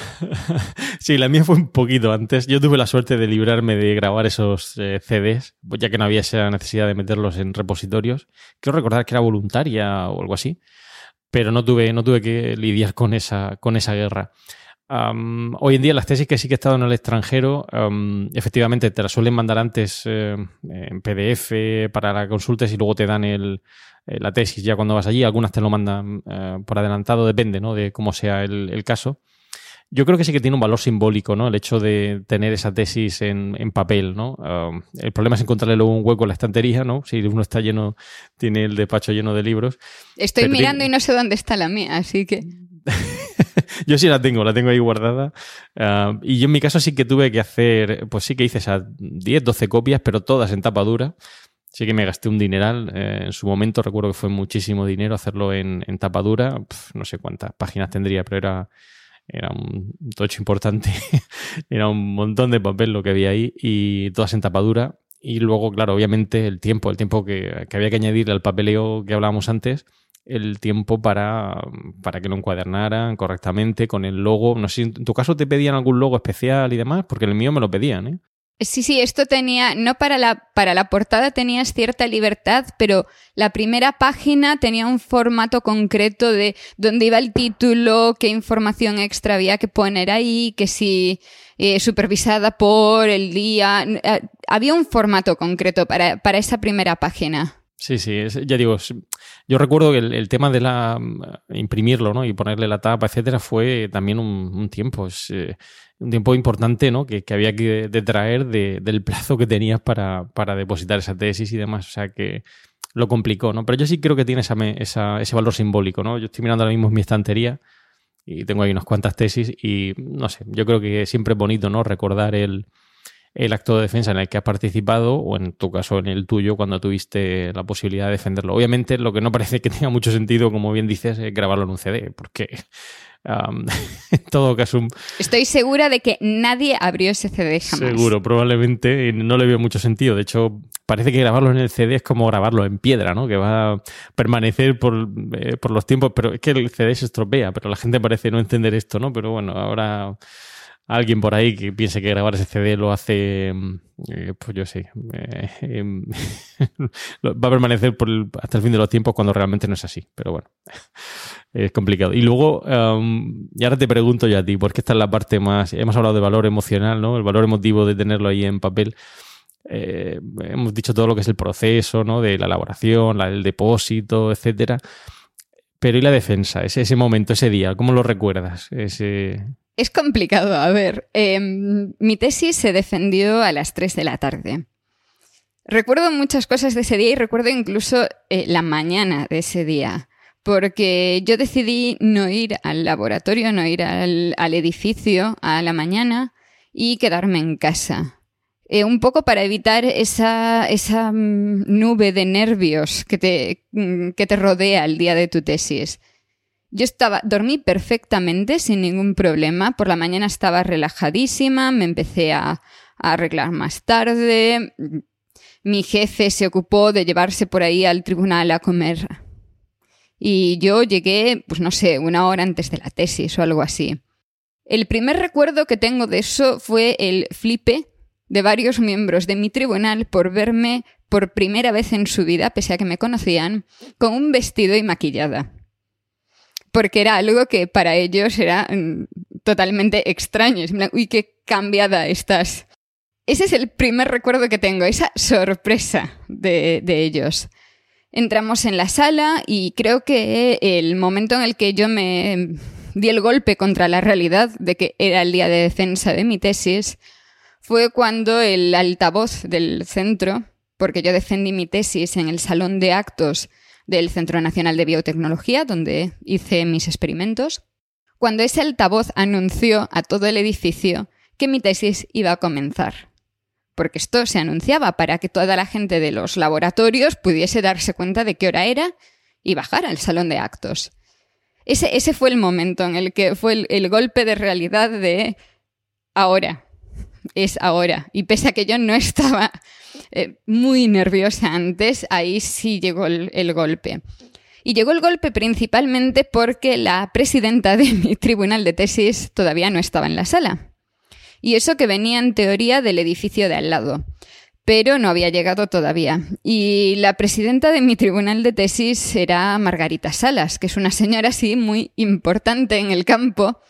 sí, la mía fue un poquito antes. Yo tuve la suerte de librarme de grabar esos eh, CDs, ya que no había esa necesidad de meterlos en repositorios. Quiero recordar que era voluntaria o algo así, pero no tuve, no tuve que lidiar con esa, con esa guerra hoy en día las tesis que sí que he estado en el extranjero, efectivamente te las suelen mandar antes eh, en PDF para la consulta y luego te dan el, eh, la tesis ya cuando vas allí. Algunas te lo mandan eh, por adelantado, depende ¿no? de cómo sea el, caso. Yo creo que sí que tiene un valor simbólico, ¿no? El hecho de tener esa tesis en, papel, ¿no? el problema es encontrarle luego un hueco en la estantería, ¿no? Si uno está lleno, tiene el despacho lleno de libros. Estoy mirando y no sé dónde está la mía, así que... yo sí la tengo, la tengo ahí guardada. Ah, y yo en mi caso sí que tuve que hacer, pues sí que hice esas 10, 12 copias, pero todas en tapa dura. Sí que me gasté un dineral. Eh, en su momento recuerdo que fue muchísimo dinero hacerlo en, en tapa dura. no sé cuántas páginas tendría, pero era, era un tocho importante. era un montón de papel lo que había ahí y todas en tapa dura. Y luego, claro, obviamente el tiempo, el tiempo que, que había que añadirle al papeleo que hablábamos antes, el tiempo para, para que lo encuadernaran correctamente con el logo. No sé en tu caso te pedían algún logo especial y demás, porque el mío me lo pedían, ¿eh? Sí, sí, esto tenía, no para la, para la portada tenías cierta libertad, pero la primera página tenía un formato concreto de dónde iba el título, qué información extra había que poner ahí, que si eh, supervisada por el día. Eh, había un formato concreto para, para esa primera página. Sí, sí, ya digo, yo recuerdo que el, tema de la imprimirlo, ¿no? Y ponerle la tapa, etcétera, fue también un, tiempo, es eh, un tiempo importante, ¿no? Que, había que detraer del plazo que tenías para, para, depositar esa tesis y demás. O sea que lo complicó, ¿no? Pero yo sí creo que tiene esa, ese valor simbólico, ¿no? Yo estoy mirando ahora mismo mi estantería y tengo ahí unas cuantas tesis y no sé, yo creo que siempre es bonito, ¿no? Recordar el el acto de defensa en el que has participado o en tu caso en el tuyo cuando tuviste la posibilidad de defenderlo. Obviamente lo que no parece que tenga mucho sentido, como bien dices, es grabarlo en un CD, porque en todo caso... Estoy segura de que nadie abrió ese CD jamás. Seguro, probablemente no le veo mucho sentido. De hecho, parece que grabarlo en el CD es como grabarlo en piedra, ¿no? Que va a permanecer por, eh, por los tiempos, pero es que el CD se estropea, pero la gente parece no entender esto, ¿no? Pero bueno, ahora alguien por ahí que piense que grabar ese CD lo hace, mm, eh, pues yo sé, eh, em, va a permanecer hasta el fin de los tiempos cuando realmente no es así. Pero bueno, es complicado. Y luego, y ahora te pregunto yo a ti, porque esta es la parte más, hemos hablado de valor emocional, ¿no? El valor emotivo de tenerlo ahí en papel. Eh, hemos dicho todo lo que es el proceso, ¿no? De la elaboración, el depósito, etcétera. Pero ¿y la defensa? Ese momento, ese día, ¿cómo lo recuerdas? Ese, es complicado. A ver, em, mi tesis se defendió a las 3 de la tarde. Recuerdo muchas cosas de ese día y recuerdo incluso eh, la mañana de ese día, porque yo decidí no ir al laboratorio, no ir al, edificio a la mañana y quedarme en casa. Eh, un poco para evitar esa, esa mm, nube de nervios que te, mm, que te rodea el día de tu tesis. Yo estaba, dormí perfectamente, sin ningún problema. Por la mañana estaba relajadísima, me empecé a, arreglar más tarde. Mi jefe se ocupó de llevarse por ahí al tribunal a comer. Y yo llegué, pues no sé, una hora antes de la tesis o algo así. El primer recuerdo que tengo de eso fue el flipe de varios miembros de mi tribunal por verme por primera vez en su vida, pese a que me conocían, con un vestido y maquillada porque era algo que para ellos era mm, totalmente extraño. uy, qué cambiada estás. Ese es el primer recuerdo que tengo, esa sorpresa de, de ellos. Entramos en la sala y creo que el momento en el que yo me di el golpe contra la realidad de que era el día de defensa de mi tesis fue cuando el altavoz del centro, porque yo defendí mi tesis en el salón de actos del Centro Nacional de Biotecnología, donde hice mis experimentos, cuando ese altavoz anunció a todo el edificio que mi tesis iba a comenzar. Porque esto se anunciaba para que toda la gente de los laboratorios pudiese darse cuenta de qué hora era y bajar al salón de actos. Ese, ese fue el momento en el que fue el golpe de realidad de ahora, es ahora. Y pese a que yo no estaba eh, muy nerviosa antes, ahí sí llegó el, golpe. Y llegó el golpe principalmente porque la presidenta de mi tribunal de tesis todavía no estaba en la sala. Y eso que venía en teoría del edificio de al lado, pero no había llegado todavía. Y la presidenta de mi tribunal de tesis era Margarita Salas, que es una señora así muy importante en el campo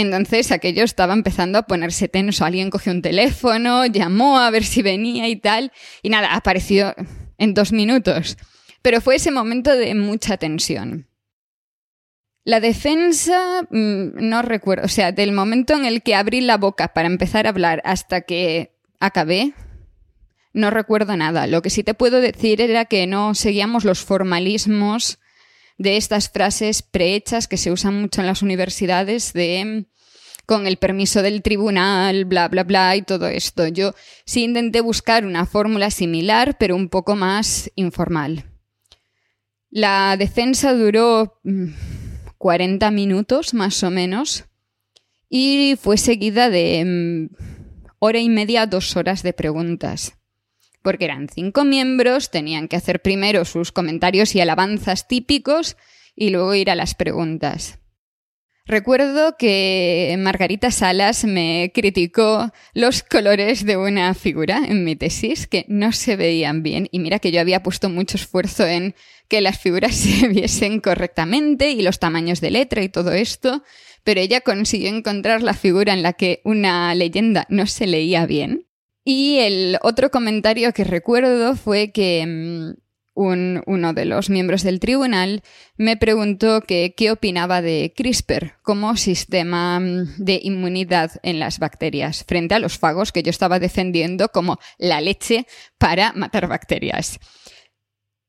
entonces aquello estaba empezando a ponerse tenso. Alguien cogió un teléfono, llamó a ver si venía y tal. Y nada, apareció en dos minutos. Pero fue ese momento de mucha tensión. La defensa, mm, no recuerdo, o sea, del momento en el que abrí la boca para empezar a hablar hasta que acabé, no recuerdo nada. Lo que sí te puedo decir era que no seguíamos los formalismos de estas frases prehechas que se usan mucho en las universidades de con el permiso del tribunal, bla, bla, bla, y todo esto. Yo sí intenté buscar una fórmula similar, pero un poco más informal. La defensa duró 40 mm, minutos, más o menos, y fue seguida de mm, hora y media, dos horas de preguntas porque eran cinco miembros, tenían que hacer primero sus comentarios y alabanzas típicos y luego ir a las preguntas. Recuerdo que Margarita Salas me criticó los colores de una figura en mi tesis que no se veían bien y mira que yo había puesto mucho esfuerzo en que las figuras se viesen correctamente y los tamaños de letra y todo esto, pero ella consiguió encontrar la figura en la que una leyenda no se leía bien y el otro comentario que recuerdo fue que mm, uno de los miembros del tribunal me preguntó qué opinaba de CRISPR como sistema mm, de inmunidad en las bacterias frente a los fagos que yo estaba defendiendo como la leche para matar bacterias.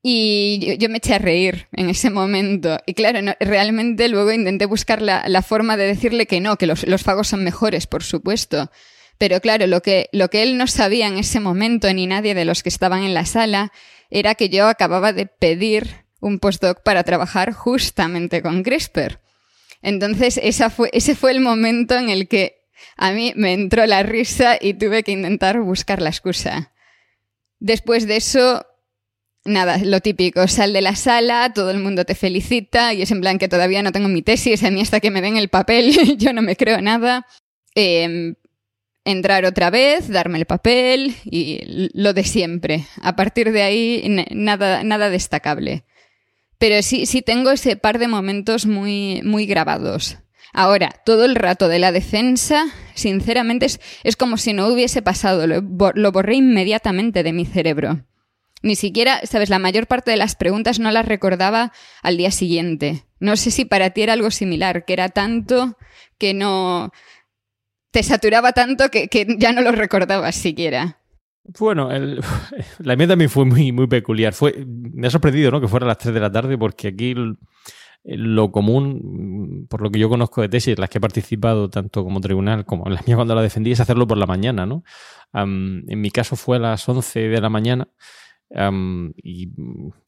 Y yo, me eché a reír en ese momento. Y claro, realmente luego intenté buscar la, forma de decirle que no, que los, los fagos son mejores, por supuesto. Pero claro, lo que, lo que él no sabía en ese momento, ni nadie de los que estaban en la sala, era que yo acababa de pedir un postdoc para trabajar justamente con CRISPR. Entonces, esa fue, ese fue el momento en el que a mí me entró la risa y tuve que intentar buscar la excusa. Después de eso, nada, lo típico, sal de la sala, todo el mundo te felicita y es en plan que todavía no tengo mi tesis, a mí hasta que me den el papel yo no me creo nada. Eh, entrar otra vez, darme el papel y lo de siempre. A partir de ahí, nada, nada destacable. Pero sí, sí tengo ese par de momentos muy, muy grabados. Ahora, todo el rato de la defensa, sinceramente, es, es como si no hubiese pasado. Lo, lo, borré inmediatamente de mi cerebro. Ni siquiera, sabes, la mayor parte de las preguntas no las recordaba al día siguiente. No sé si para ti era algo similar, que era tanto que no, te saturaba tanto que, ya no lo recordabas siquiera. Bueno, la mía también fue muy, muy peculiar. Fue, me ha sorprendido ¿no? que fuera a las 3 de la tarde porque aquí lo común, por lo que yo conozco de tesis, las que he participado tanto como tribunal como en la mía cuando la defendí, es hacerlo por la mañana. ¿no? en mi caso fue a las 11 de la mañana y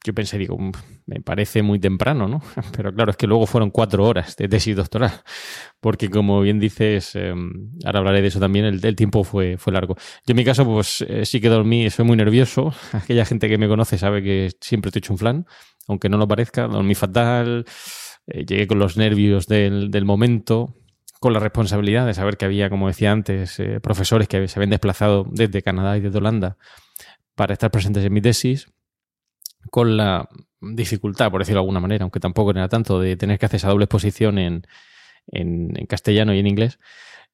yo pensé, digo, mm, me parece muy temprano, ¿no? Pero claro, es que luego fueron cuatro horas de tesis doctoral, porque como bien dices, em, ahora hablaré de eso también, el, tiempo fue, fue largo. Yo en mi caso, pues eh, sí que dormí, soy muy nervioso. Aquella gente que me conoce sabe que siempre te he hecho un flan, aunque no lo parezca. Dormí fatal, eh, llegué con los nervios del, del momento, con la responsabilidad de saber que había, como decía antes, eh, profesores que se habían desplazado desde Canadá y desde Holanda para estar presentes en mi tesis, con la dificultad, por decirlo de alguna manera, aunque tampoco era tanto, de tener que hacer esa doble exposición en, castellano y en inglés.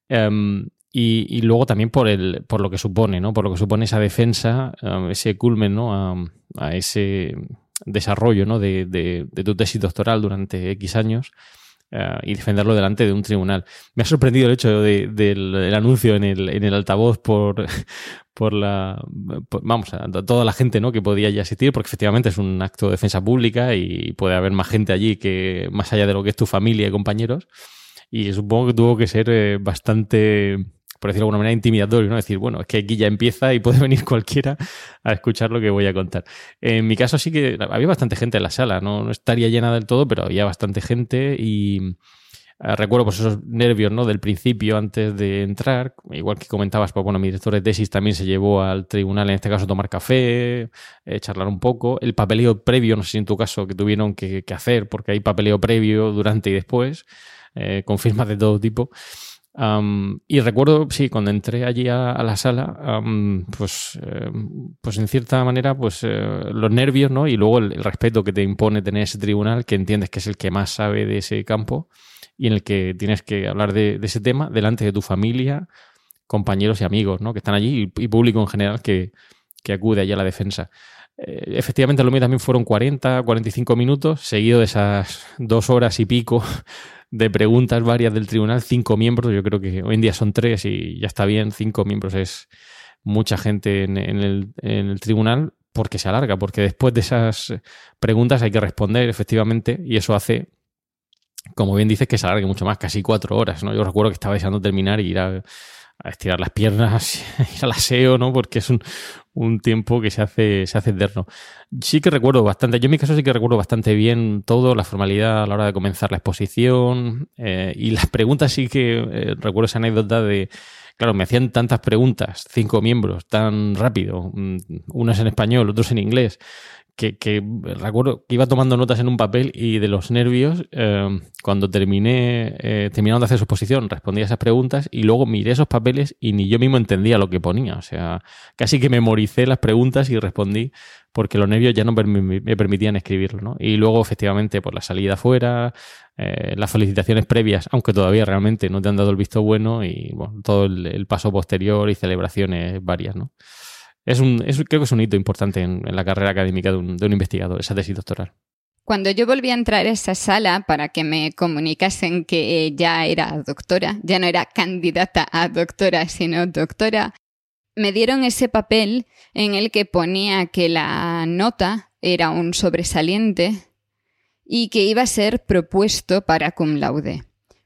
Em, y, luego también por, el, por lo que supone, ¿no? Por lo que supone esa defensa, em, ese culmen, ¿no? A, ese desarrollo, ¿no? De, de, tu tesis doctoral durante X años. Eh, y defenderlo delante de un tribunal. Me ha sorprendido el hecho del, anuncio en el, en el altavoz por, por la vamos a toda la gente ¿no? que podía ya asistir porque efectivamente es un acto de defensa pública y puede haber más gente allí que más allá de lo que es tu familia y compañeros y supongo que tuvo que ser eh, bastante por decirlo de alguna manera, intimidatorio, ¿no? Decir, bueno, es que aquí ya empieza y puede venir cualquiera a escuchar lo que voy a contar. En mi caso sí que había bastante gente en la sala, no, estaría llena del todo, pero había bastante gente y recuerdo pues esos nervios ¿no? del principio antes de entrar, igual que comentabas, pues bueno, mi director de tesis también se llevó al tribunal, en este caso, a tomar café, eh, charlar un poco, el papeleo previo, no sé si en tu caso, que tuvieron que, hacer, porque hay papeleo previo durante y después, eh, con firmas de todo tipo y recuerdo, sí, cuando entré allí a, la sala, pues, eh, pues en cierta manera, pues eh, los nervios, ¿no? Y luego el, respeto que te impone tener ese tribunal, que entiendes que es el que más sabe de ese campo y en el que tienes que hablar de, ese tema delante de tu familia, compañeros y amigos, ¿no? Que están allí y, público en general que, que, acude allí a la defensa. Eh, efectivamente, lo mío también fueron 40, 45 minutos, seguido de esas dos horas y pico de preguntas varias del tribunal, cinco miembros, yo creo que hoy en día son tres y ya está bien, cinco miembros es mucha gente en, el, tribunal porque se alarga, porque después de esas preguntas hay que responder efectivamente y eso hace, como bien dices, que se alargue mucho más, casi cuatro horas, ¿no? Yo recuerdo que estaba deseando terminar y ir a, a estirar las piernas, ir al aseo, ¿no? Porque es un, un, tiempo que se hace, se hace eterno. Sí que recuerdo bastante, yo en mi caso sí que recuerdo bastante bien todo, la formalidad a la hora de comenzar la exposición eh, y las preguntas sí que eh, recuerdo esa anécdota de, claro, me hacían tantas preguntas, cinco miembros, tan rápido, mm, unas en español, otros en inglés, que, recuerdo que iba tomando notas en un papel y de los nervios, eh, cuando terminé, eh, terminaron de hacer su exposición, respondía esas preguntas y luego miré esos papeles y ni yo mismo entendía lo que ponía. O sea, casi que memoricé las preguntas y respondí porque los nervios ya no me permitían escribirlo. ¿no? Y luego, efectivamente, por la salida afuera, eh, las felicitaciones previas, aunque todavía realmente no te han dado el visto bueno y bueno, todo el, el paso posterior y celebraciones varias. ¿no? Es un, creo que es un hito importante en, la carrera académica de un, de un, investigador, esa tesis doctoral. Cuando yo volví a entrar a esa sala para que me comunicasen que ya era doctora, ya no era candidata a doctora, sino doctora, me dieron ese papel en el que ponía que la nota era un sobresaliente y que iba a ser propuesto para cum laude.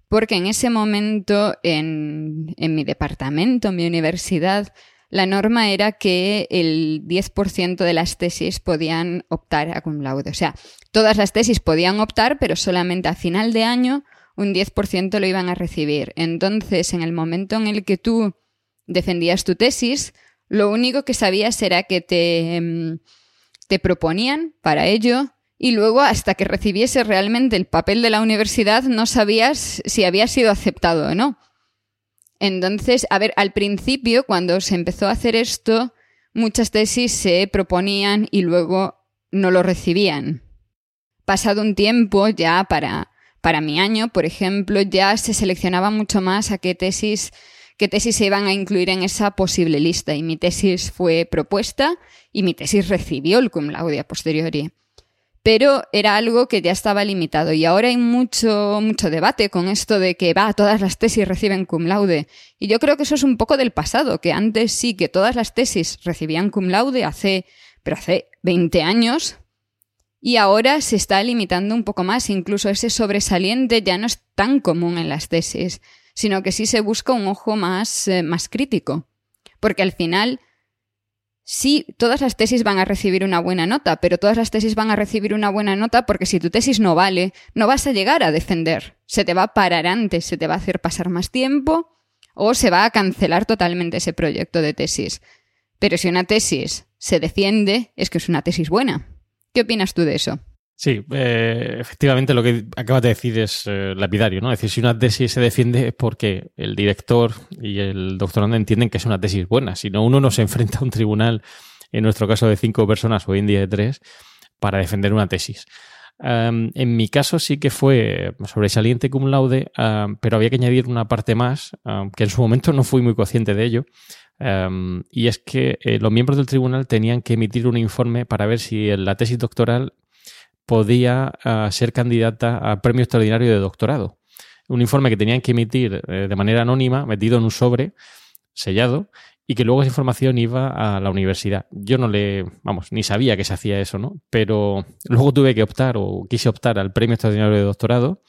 Porque en ese momento en, en mi departamento, en mi universidad, la norma era que el 10% de las tesis podían optar a cum laude. O sea, todas las tesis podían optar, pero solamente a final de año un 10% lo iban a recibir. Entonces, en el momento en el que tú defendías tu tesis, lo único que sabías era que te, em, te proponían para ello y luego hasta que recibiese realmente el papel de la universidad no sabías si había sido aceptado o no. Entonces, a ver, al principio, cuando se empezó a hacer esto, muchas tesis se proponían y luego no lo recibían. Pasado un tiempo, ya para, para mi año, por ejemplo, ya se seleccionaba mucho más a qué tesis, qué tesis se iban a incluir en esa posible lista. Y mi tesis fue propuesta y mi tesis recibió el cum laude posteriori pero era algo que ya estaba limitado y ahora hay mucho, mucho debate con esto de que va, todas las tesis reciben cum laude. Y yo creo que eso es un poco del pasado, que antes sí que todas las tesis recibían cum laude hace, pero hace 20 años, y ahora se está limitando un poco más, incluso ese sobresaliente ya no es tan común en las tesis, sino que sí se busca un ojo más, eh, más crítico. Porque al final Sí, todas las tesis van a recibir una buena nota, pero todas las tesis van a recibir una buena nota porque si tu tesis no vale, no vas a llegar a defender. Se te va a parar antes, se te va a hacer pasar más tiempo o se va a cancelar totalmente ese proyecto de tesis. Pero si una tesis se defiende, es que es una tesis buena. ¿Qué opinas tú de eso? Sí, eh, efectivamente lo que acabas de decir es eh, lapidario, ¿no? Es decir, si una tesis se defiende es porque el director y el doctorando entienden que es una tesis buena. Si no, uno no se enfrenta a un tribunal, en nuestro caso de cinco personas hoy en día de tres, para defender una tesis. en mi caso sí que fue sobresaliente cum laude, pero había que añadir una parte más, que en su momento no fui muy consciente de ello, y es que eh, los miembros del tribunal tenían que emitir un informe para ver si la tesis doctoral podía ah, ser candidata a premio extraordinario de doctorado. Un informe que tenían que emitir eh, de manera anónima, metido en un sobre, sellado, y que luego esa información iba a la universidad. Yo no le, vamos, ni sabía que se hacía eso, ¿no? Pero luego tuve que optar o quise optar al premio extraordinario de doctorado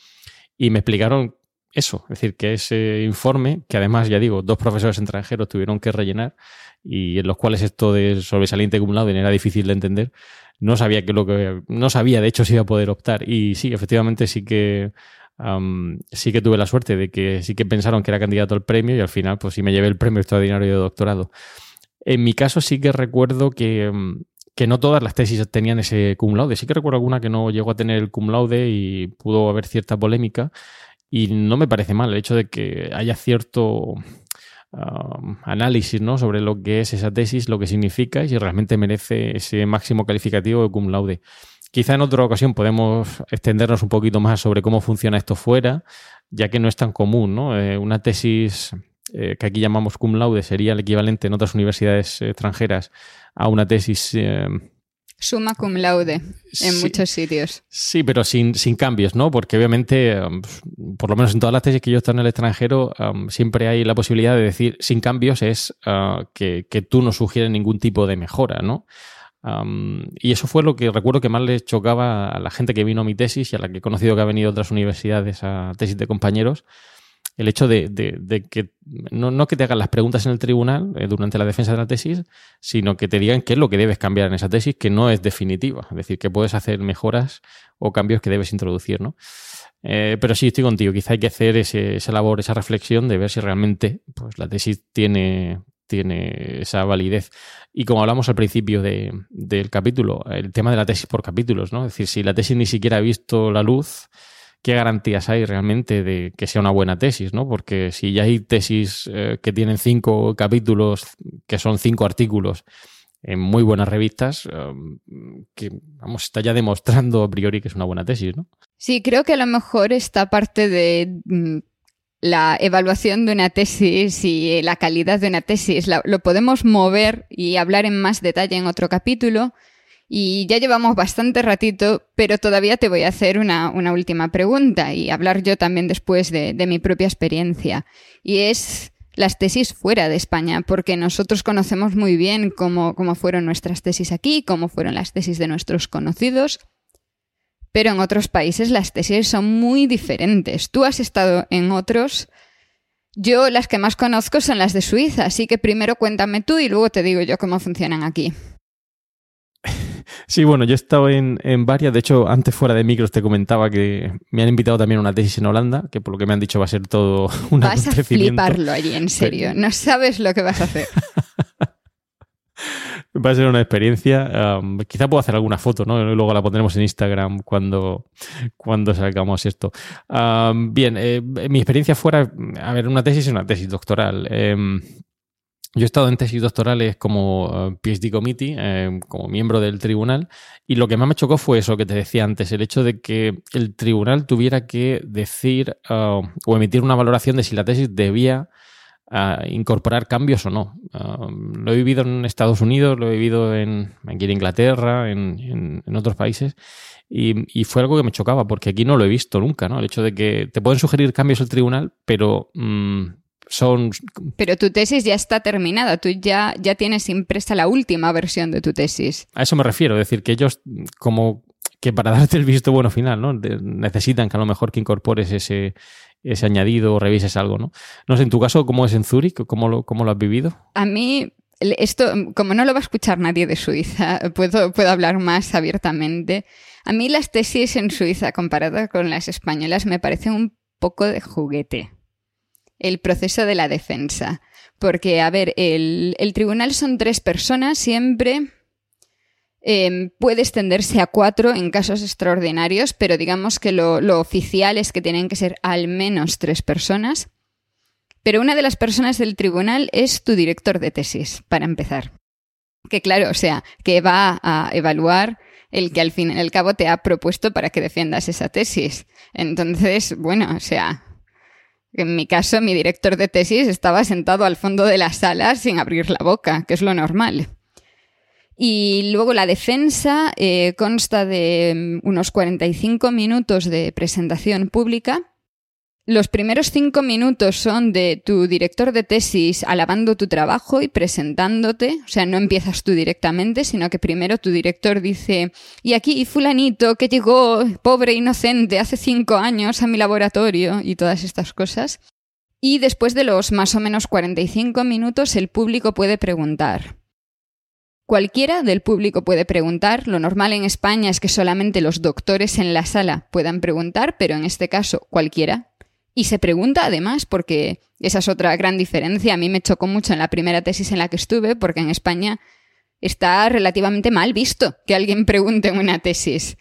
y me explicaron eso, es decir, que ese informe, que además, ya digo, dos profesores extranjeros tuvieron que rellenar y en los cuales esto de sobresaliente acumulado era difícil de entender, no sabía que lo que no sabía de hecho si iba a poder optar y sí efectivamente sí que sí que tuve la suerte de que sí que pensaron que era candidato al premio y al final pues sí me llevé el premio extraordinario de doctorado. En mi caso sí que recuerdo que, que no todas las tesis tenían ese cum laude. Sí que recuerdo alguna que no llegó a tener el cum laude y pudo haber cierta polémica. Y no me parece mal el hecho de que haya cierto análisis ¿no? sobre lo que es esa tesis, lo que significa y si realmente merece ese máximo calificativo de cum laude. Quizá en otra ocasión podemos extendernos un poquito más sobre cómo funciona esto fuera, ya que no es tan común. ¿no? Eh, una tesis eh, que aquí llamamos cum laude sería el equivalente en otras universidades extranjeras a una tesis eh, Suma cum laude en muchos sitios. Sí, pero sin, sin, cambios, ¿no? Porque obviamente, um, por lo menos en todas las tesis que yo he estado en el extranjero, um, siempre hay la posibilidad de decir sin cambios es uh, que, tú no sugieres ningún tipo de mejora, ¿no? Um, y eso fue lo que recuerdo que más les chocaba a la gente que vino a mi tesis y a la que he conocido que ha venido a otras universidades a tesis de compañeros, el hecho de, que no, que te hagan las preguntas en el tribunal eh, durante la defensa de la tesis, sino que te digan qué es lo que debes cambiar en esa tesis, que no es definitiva. Es decir, que puedes hacer mejoras o cambios que debes introducir, ¿no? Eh, pero sí, estoy contigo. Quizá hay que hacer esa labor, esa reflexión de ver si realmente pues, la tesis tiene, tiene esa validez. Y como hablamos al principio del capítulo, el tema de la tesis por capítulos, ¿no? Es decir, si la tesis ni siquiera ha visto la luz, ¿qué garantías hay realmente de que sea una buena tesis? ¿no? Porque si ya hay tesis eh, que tienen cinco capítulos, que son cinco artículos en muy buenas revistas, um, que vamos, está ya demostrando a priori que es una buena tesis, ¿no? Sí, creo que a lo mejor esta parte de mm, la evaluación de una tesis y la calidad de una tesis lo podemos mover y hablar en más detalle en otro capítulo. Y ya llevamos bastante ratito, pero todavía te voy a hacer una, última pregunta y hablar yo también después de, mi propia experiencia. Y es las tesis fuera de España, porque nosotros conocemos muy bien cómo, cómo fueron nuestras tesis aquí, cómo fueron las tesis de nuestros conocidos, pero en otros países las tesis son muy diferentes. Tú has estado en otros. Yo las que más conozco son las de Suiza, así que primero cuéntame tú y luego te digo yo cómo funcionan aquí. Sí, bueno, yo he estado en, varias. De hecho, antes fuera de micros te comentaba que me han invitado también a una tesis en Holanda, que por lo que me han dicho va a ser todo un Vas a fliparlo allí, en serio. No sabes lo que vas a hacer. va a ser una experiencia. quizá puedo hacer alguna foto, ¿no? Y luego la pondremos en Instagram cuando, cuando salgamos esto. bien, eh, mi experiencia fuera, a ver, una tesis es una tesis doctoral. Em, yo he estado en tesis doctorales como eh, PhD committee, eh, como miembro del tribunal, y lo que más me chocó fue eso que te decía antes, el hecho de que el tribunal tuviera que decir uh, o emitir una valoración de si la tesis debía uh, incorporar cambios o no. Lo he vivido en Estados Unidos, lo he vivido en, aquí en Inglaterra, en, otros países, y, y, fue algo que me chocaba, porque aquí no lo he visto nunca, ¿no? El hecho de que te pueden sugerir cambios el tribunal, pero... Mm, son... Pero tu tesis ya está terminada, tú ya, ya tienes impresa la última versión de tu tesis. A eso me refiero, es decir, que ellos como que para darte el visto bueno final, ¿no? necesitan que a lo mejor que incorpores ese, ese añadido o revises algo, ¿no? No sé, en tu caso, ¿cómo es en Zúrich? ¿Cómo lo, cómo lo has vivido? A mí, esto, como no lo va a escuchar nadie de Suiza, puedo, puedo hablar más abiertamente. A mí las tesis en Suiza, comparadas con las españolas, me parecen un poco de juguete el proceso de la defensa. Porque, a ver, el, tribunal son tres personas siempre. Em, puede extenderse a cuatro en casos extraordinarios, pero digamos que lo, lo, oficial es que tienen que ser al menos tres personas. Pero una de las personas del tribunal es tu director de tesis, para empezar. Que claro, o sea, que va a evaluar el que al fin y al cabo te ha propuesto para que defiendas esa tesis. Entonces, bueno, o sea, en mi caso, mi director de tesis estaba sentado al fondo de la sala sin abrir la boca, que es lo normal. Y luego la defensa eh, consta de mm, unos 45 minutos de presentación pública los primeros cinco minutos son de tu director de tesis alabando tu trabajo y presentándote, o sea, no empiezas tú directamente, sino que primero tu director dice, y aquí fulanito que llegó, pobre inocente, hace cinco años a mi laboratorio y todas estas cosas. Y después de los más o menos 45 minutos el público puede preguntar. Cualquiera del público puede preguntar. Lo normal en España es que solamente los doctores en la sala puedan preguntar, pero en este caso cualquiera. Y se pregunta además porque esa es otra gran diferencia. A mí me chocó mucho en la primera tesis en la que estuve porque en España está relativamente mal visto que alguien pregunte en una tesis.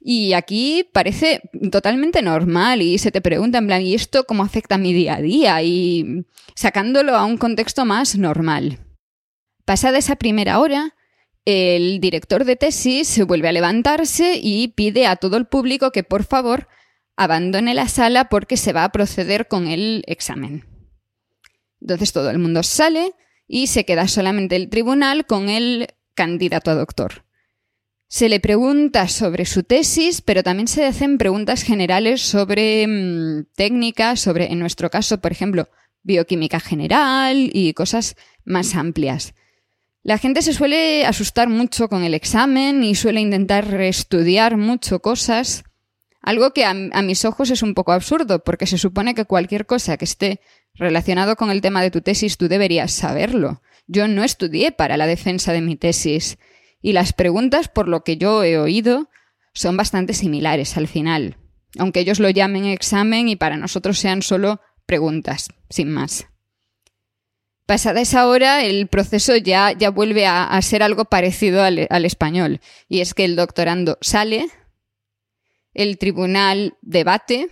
Y aquí parece totalmente normal y se te pregunta en plan, ¿y esto cómo afecta a mi día a día? Y sacándolo a un contexto más normal. Pasada esa primera hora, el director de tesis se vuelve a levantarse y pide a todo el público que por favor abandone la sala porque se va a proceder con el examen. Entonces todo el mundo sale y se queda solamente el tribunal con el candidato a doctor. Se le pregunta sobre su tesis, pero también se hacen preguntas generales sobre mm, técnicas, sobre, en nuestro caso, por ejemplo, bioquímica general y cosas más amplias. La gente se suele asustar mucho con el examen y suele intentar estudiar mucho cosas, algo que a, mis ojos es un poco absurdo, porque se supone que cualquier cosa que esté relacionado con el tema de tu tesis tú deberías saberlo. Yo no estudié para la defensa de mi tesis y las preguntas, por lo que yo he oído, son bastante similares al final, aunque ellos lo llamen examen y para nosotros sean solo preguntas, sin más. Pasada esa hora, el proceso ya, ya vuelve a, ser algo parecido al español, y es que el doctorando sale, el tribunal debate,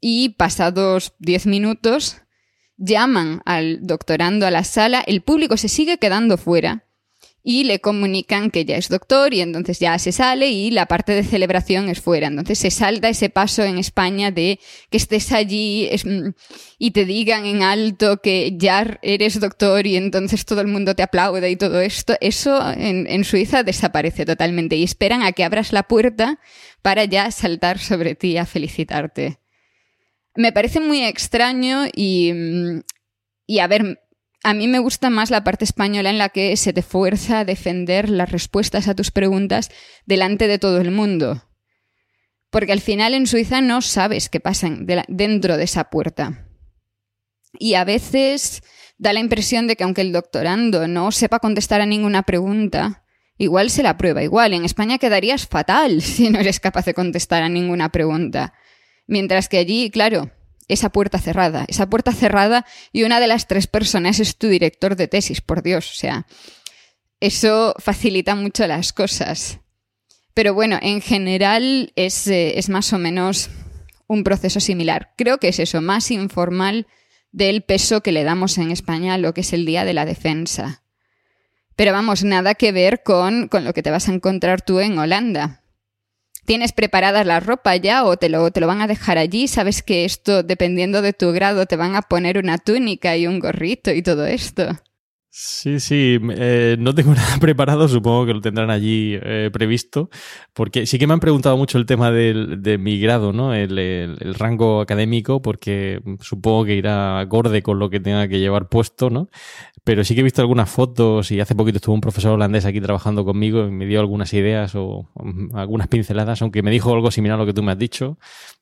y pasados diez minutos llaman al doctorando a la sala, el público se sigue quedando fuera y le comunican que ya es doctor y entonces ya se sale y la parte de celebración es fuera. Entonces se salta ese paso en España de que estés allí mm, y te digan en alto que ya eres doctor y entonces todo el mundo te aplaude y todo esto. Eso en, en Suiza desaparece totalmente y esperan a que abras la puerta para ya saltar sobre ti a felicitarte. Me parece muy extraño y, mm, y a ver, a mí me gusta más la parte española en la que se te fuerza a defender las respuestas a tus preguntas delante de todo el mundo. Porque al final en Suiza no sabes qué pasa dentro de esa puerta. Y a veces da la impresión de que aunque el doctorando no sepa contestar a ninguna pregunta, igual se la prueba igual. En España quedarías fatal si no eres capaz de contestar a ninguna pregunta. Mientras que allí, claro, esa puerta cerrada, esa puerta cerrada y una de las tres personas es tu director de tesis, por Dios, o sea, eso facilita mucho las cosas. Pero bueno, en general es, eh, es más o menos un proceso similar. Creo que es eso, más informal del peso que le damos en España a lo que es el Día de la Defensa. Pero vamos, nada que ver con, con lo que te vas a encontrar tú en Holanda. ¿Tienes preparada la ropa ya o te lo, te lo van a dejar allí? Sabes que esto, dependiendo de tu grado, te van a poner una túnica y un gorrito y todo esto. Sí, sí, eh, no tengo nada preparado, supongo que lo tendrán allí eh, previsto, porque sí que me han preguntado mucho el tema del, de mi grado, ¿no? El, rango académico, porque supongo que irá acorde con lo que tenga que llevar puesto, ¿no? Pero sí que he visto algunas fotos y hace poquito estuvo un profesor holandés aquí trabajando conmigo y me dio algunas ideas o, algunas pinceladas, aunque me dijo algo similar a lo que tú me has dicho,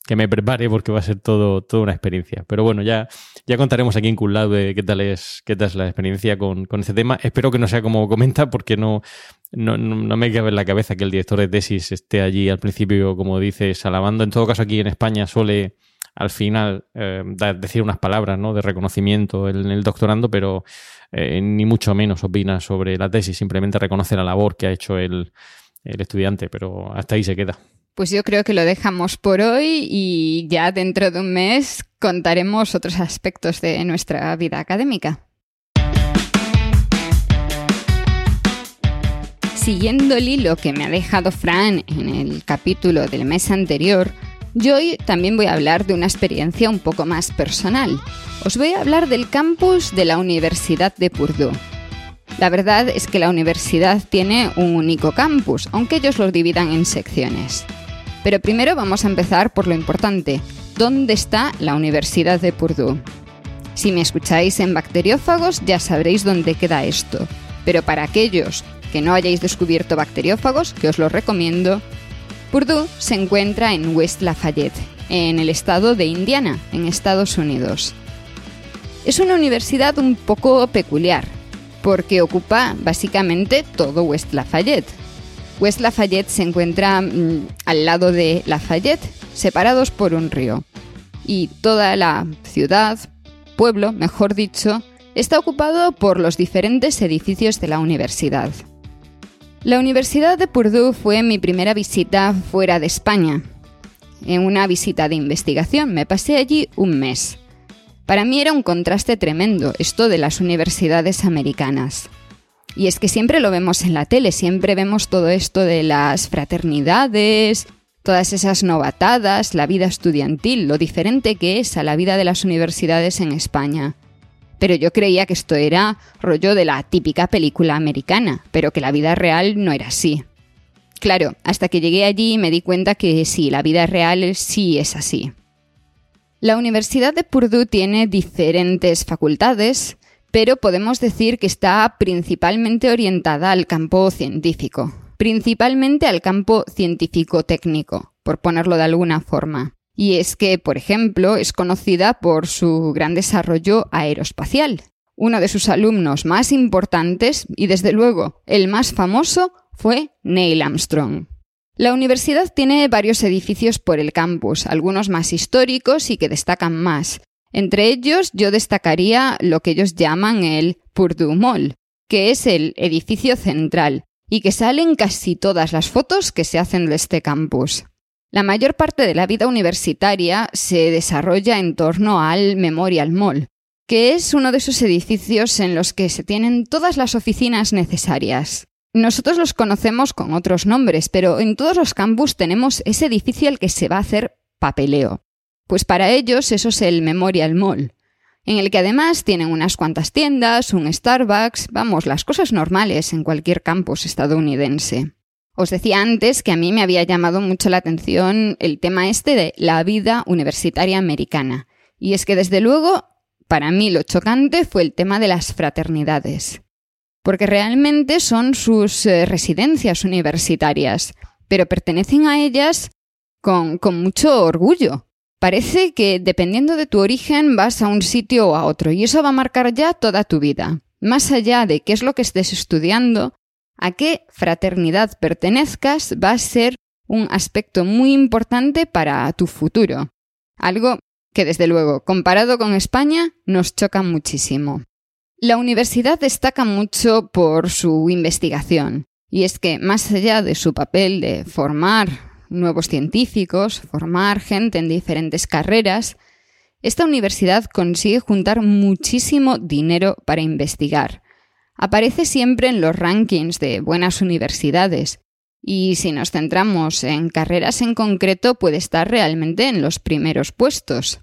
que me prepare porque va a ser todo, toda una experiencia. Pero bueno, ya, ya contaremos aquí en Cool de qué tal es, qué tal es la experiencia con, con este tema. Espero que no sea como comenta porque no, no, no, me cabe en la cabeza que el director de tesis esté allí al principio, como dices, alabando. En todo caso, aquí en España suele al final eh, decir unas palabras ¿no? de reconocimiento en el doctorando, pero eh, ni mucho menos opina sobre la tesis, simplemente reconoce la labor que ha hecho el, el estudiante, pero hasta ahí se queda. Pues yo creo que lo dejamos por hoy y ya dentro de un mes contaremos otros aspectos de nuestra vida académica. Siguiendo el hilo que me ha dejado Fran en el capítulo del mes anterior, yo hoy también voy a hablar de una experiencia un poco más personal. Os voy a hablar del campus de la Universidad de Purdue. La verdad es que la universidad tiene un único campus, aunque ellos lo dividan en secciones. Pero primero vamos a empezar por lo importante. ¿Dónde está la Universidad de Purdue? Si me escucháis en bacteriófagos ya sabréis dónde queda esto. Pero para aquellos que no hayáis descubierto bacteriófagos, que os lo recomiendo, Purdue se encuentra en West Lafayette, en el estado de Indiana, en Estados Unidos. Es una universidad un poco peculiar. porque ocupa básicamente todo West Lafayette. West Lafayette se encuentra mm, al lado de Lafayette, separados por un río. Y toda la ciudad, pueblo, mejor dicho, está ocupado por los diferentes edificios de la universidad. La Universidad de Purdue fue mi primera visita fuera de España. En una visita de investigación me pasé allí un mes. Para mí era un contraste tremendo esto de las universidades americanas. Y es que siempre lo vemos en la tele, siempre vemos todo esto de las fraternidades, todas esas novatadas, la vida estudiantil, lo diferente que es a la vida de las universidades en España. Pero yo creía que esto era rollo de la típica película americana, pero que la vida real no era así. Claro, hasta que llegué allí me di cuenta que sí, la vida real sí es así. La Universidad de Purdue tiene diferentes facultades, pero podemos decir que está principalmente orientada al campo científico, principalmente al campo científico-técnico, por ponerlo de alguna forma. Y es que, por ejemplo, es conocida por su gran desarrollo aeroespacial. Uno de sus alumnos más importantes, y desde luego el más famoso, fue Neil Armstrong. La universidad tiene varios edificios por el campus, algunos más históricos y que destacan más, entre ellos yo destacaría lo que ellos llaman el Purdue Mall, que es el edificio central y que salen casi todas las fotos que se hacen de este campus. La mayor parte de la vida universitaria se desarrolla en torno al Memorial Mall, que es uno de esos edificios en los que se tienen todas las oficinas necesarias. Nosotros los conocemos con otros nombres, pero en todos los campus tenemos ese edificio al que se va a hacer papeleo. Pues para ellos eso es el Memorial Mall, en el que además tienen unas cuantas tiendas, un Starbucks, vamos, las cosas normales en cualquier campus estadounidense. Os decía antes que a mí me había llamado mucho la atención el tema este de la vida universitaria americana. Y es que desde luego, para mí lo chocante fue el tema de las fraternidades. Porque realmente son sus eh, residencias universitarias, pero pertenecen a ellas con, con mucho orgullo. Parece que dependiendo de tu origen vas a un sitio o a otro y eso va a marcar ya toda tu vida. Más allá de qué es lo que estés estudiando, a qué fraternidad pertenezcas va a ser un aspecto muy importante para tu futuro. Algo que desde luego, comparado con España, nos choca muchísimo. La universidad destaca mucho por su investigación, y es que más allá de su papel de formar nuevos científicos, formar gente en diferentes carreras, esta universidad consigue juntar muchísimo dinero para investigar. Aparece siempre en los rankings de buenas universidades y si nos centramos en carreras en concreto puede estar realmente en los primeros puestos.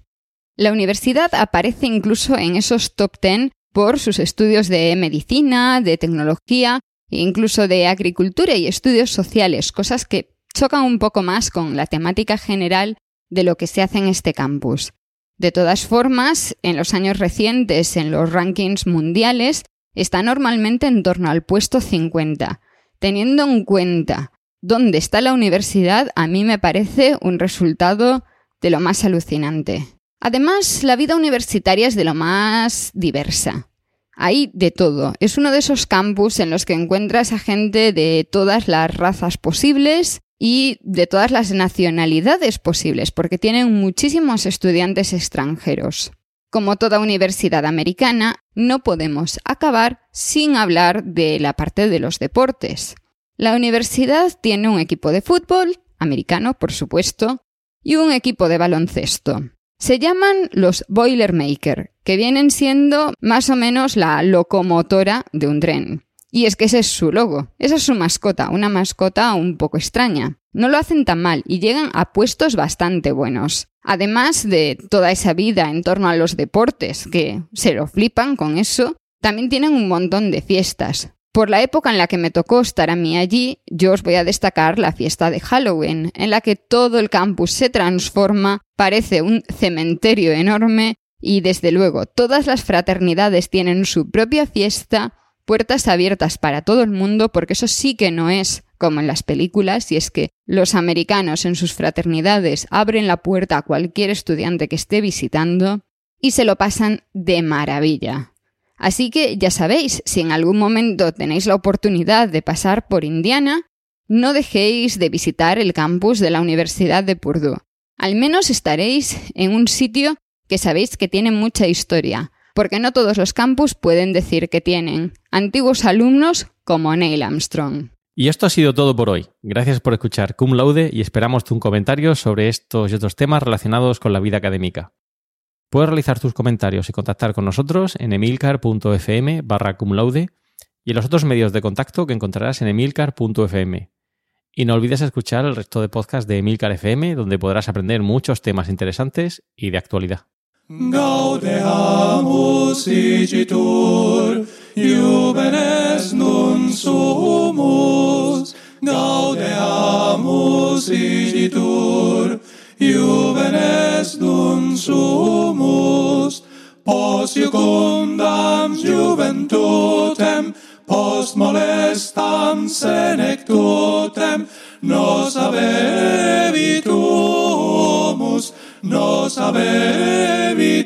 La universidad aparece incluso en esos top 10 por sus estudios de medicina, de tecnología e incluso de agricultura y estudios sociales, cosas que chocan un poco más con la temática general de lo que se hace en este campus. De todas formas, en los años recientes, en los rankings mundiales, está normalmente en torno al puesto 50. Teniendo en cuenta dónde está la universidad, a mí me parece un resultado de lo más alucinante. Además, la vida universitaria es de lo más diversa. Hay de todo. Es uno de esos campus en los que encuentras a gente de todas las razas posibles, y de todas las nacionalidades posibles, porque tienen muchísimos estudiantes extranjeros. Como toda universidad americana, no podemos acabar sin hablar de la parte de los deportes. La universidad tiene un equipo de fútbol, americano por supuesto, y un equipo de baloncesto. Se llaman los Boilermaker, que vienen siendo más o menos la locomotora de un tren. Y es que ese es su logo, esa es su mascota, una mascota un poco extraña. No lo hacen tan mal y llegan a puestos bastante buenos. Además de toda esa vida en torno a los deportes, que se lo flipan con eso, también tienen un montón de fiestas. Por la época en la que me tocó estar a mí allí, yo os voy a destacar la fiesta de Halloween, en la que todo el campus se transforma, parece un cementerio enorme y desde luego todas las fraternidades tienen su propia fiesta puertas abiertas para todo el mundo, porque eso sí que no es como en las películas, y es que los americanos en sus fraternidades abren la puerta a cualquier estudiante que esté visitando y se lo pasan de maravilla. Así que ya sabéis, si en algún momento tenéis la oportunidad de pasar por Indiana, no dejéis de visitar el campus de la Universidad de Purdue. Al menos estaréis en un sitio que sabéis que tiene mucha historia, porque no todos los campus pueden decir que tienen antiguos alumnos como Neil Armstrong. Y esto ha sido todo por hoy. Gracias por escuchar Cum Laude y esperamos tu comentario sobre estos y otros temas relacionados con la vida académica. Puedes realizar tus comentarios y contactar con nosotros en emilcar.fm barra laude y en los otros medios de contacto que encontrarás en emilcar.fm. Y no olvides escuchar el resto de podcasts de Emilcar FM, donde podrás aprender muchos temas interesantes y de actualidad. Gaudeamus igitur, juvenes nun sumus. Gaudeamus igitur, juvenes nun sumus. Post jucundam juventutem, post molestam senectutem, nos avevitumus, nos avevitumus.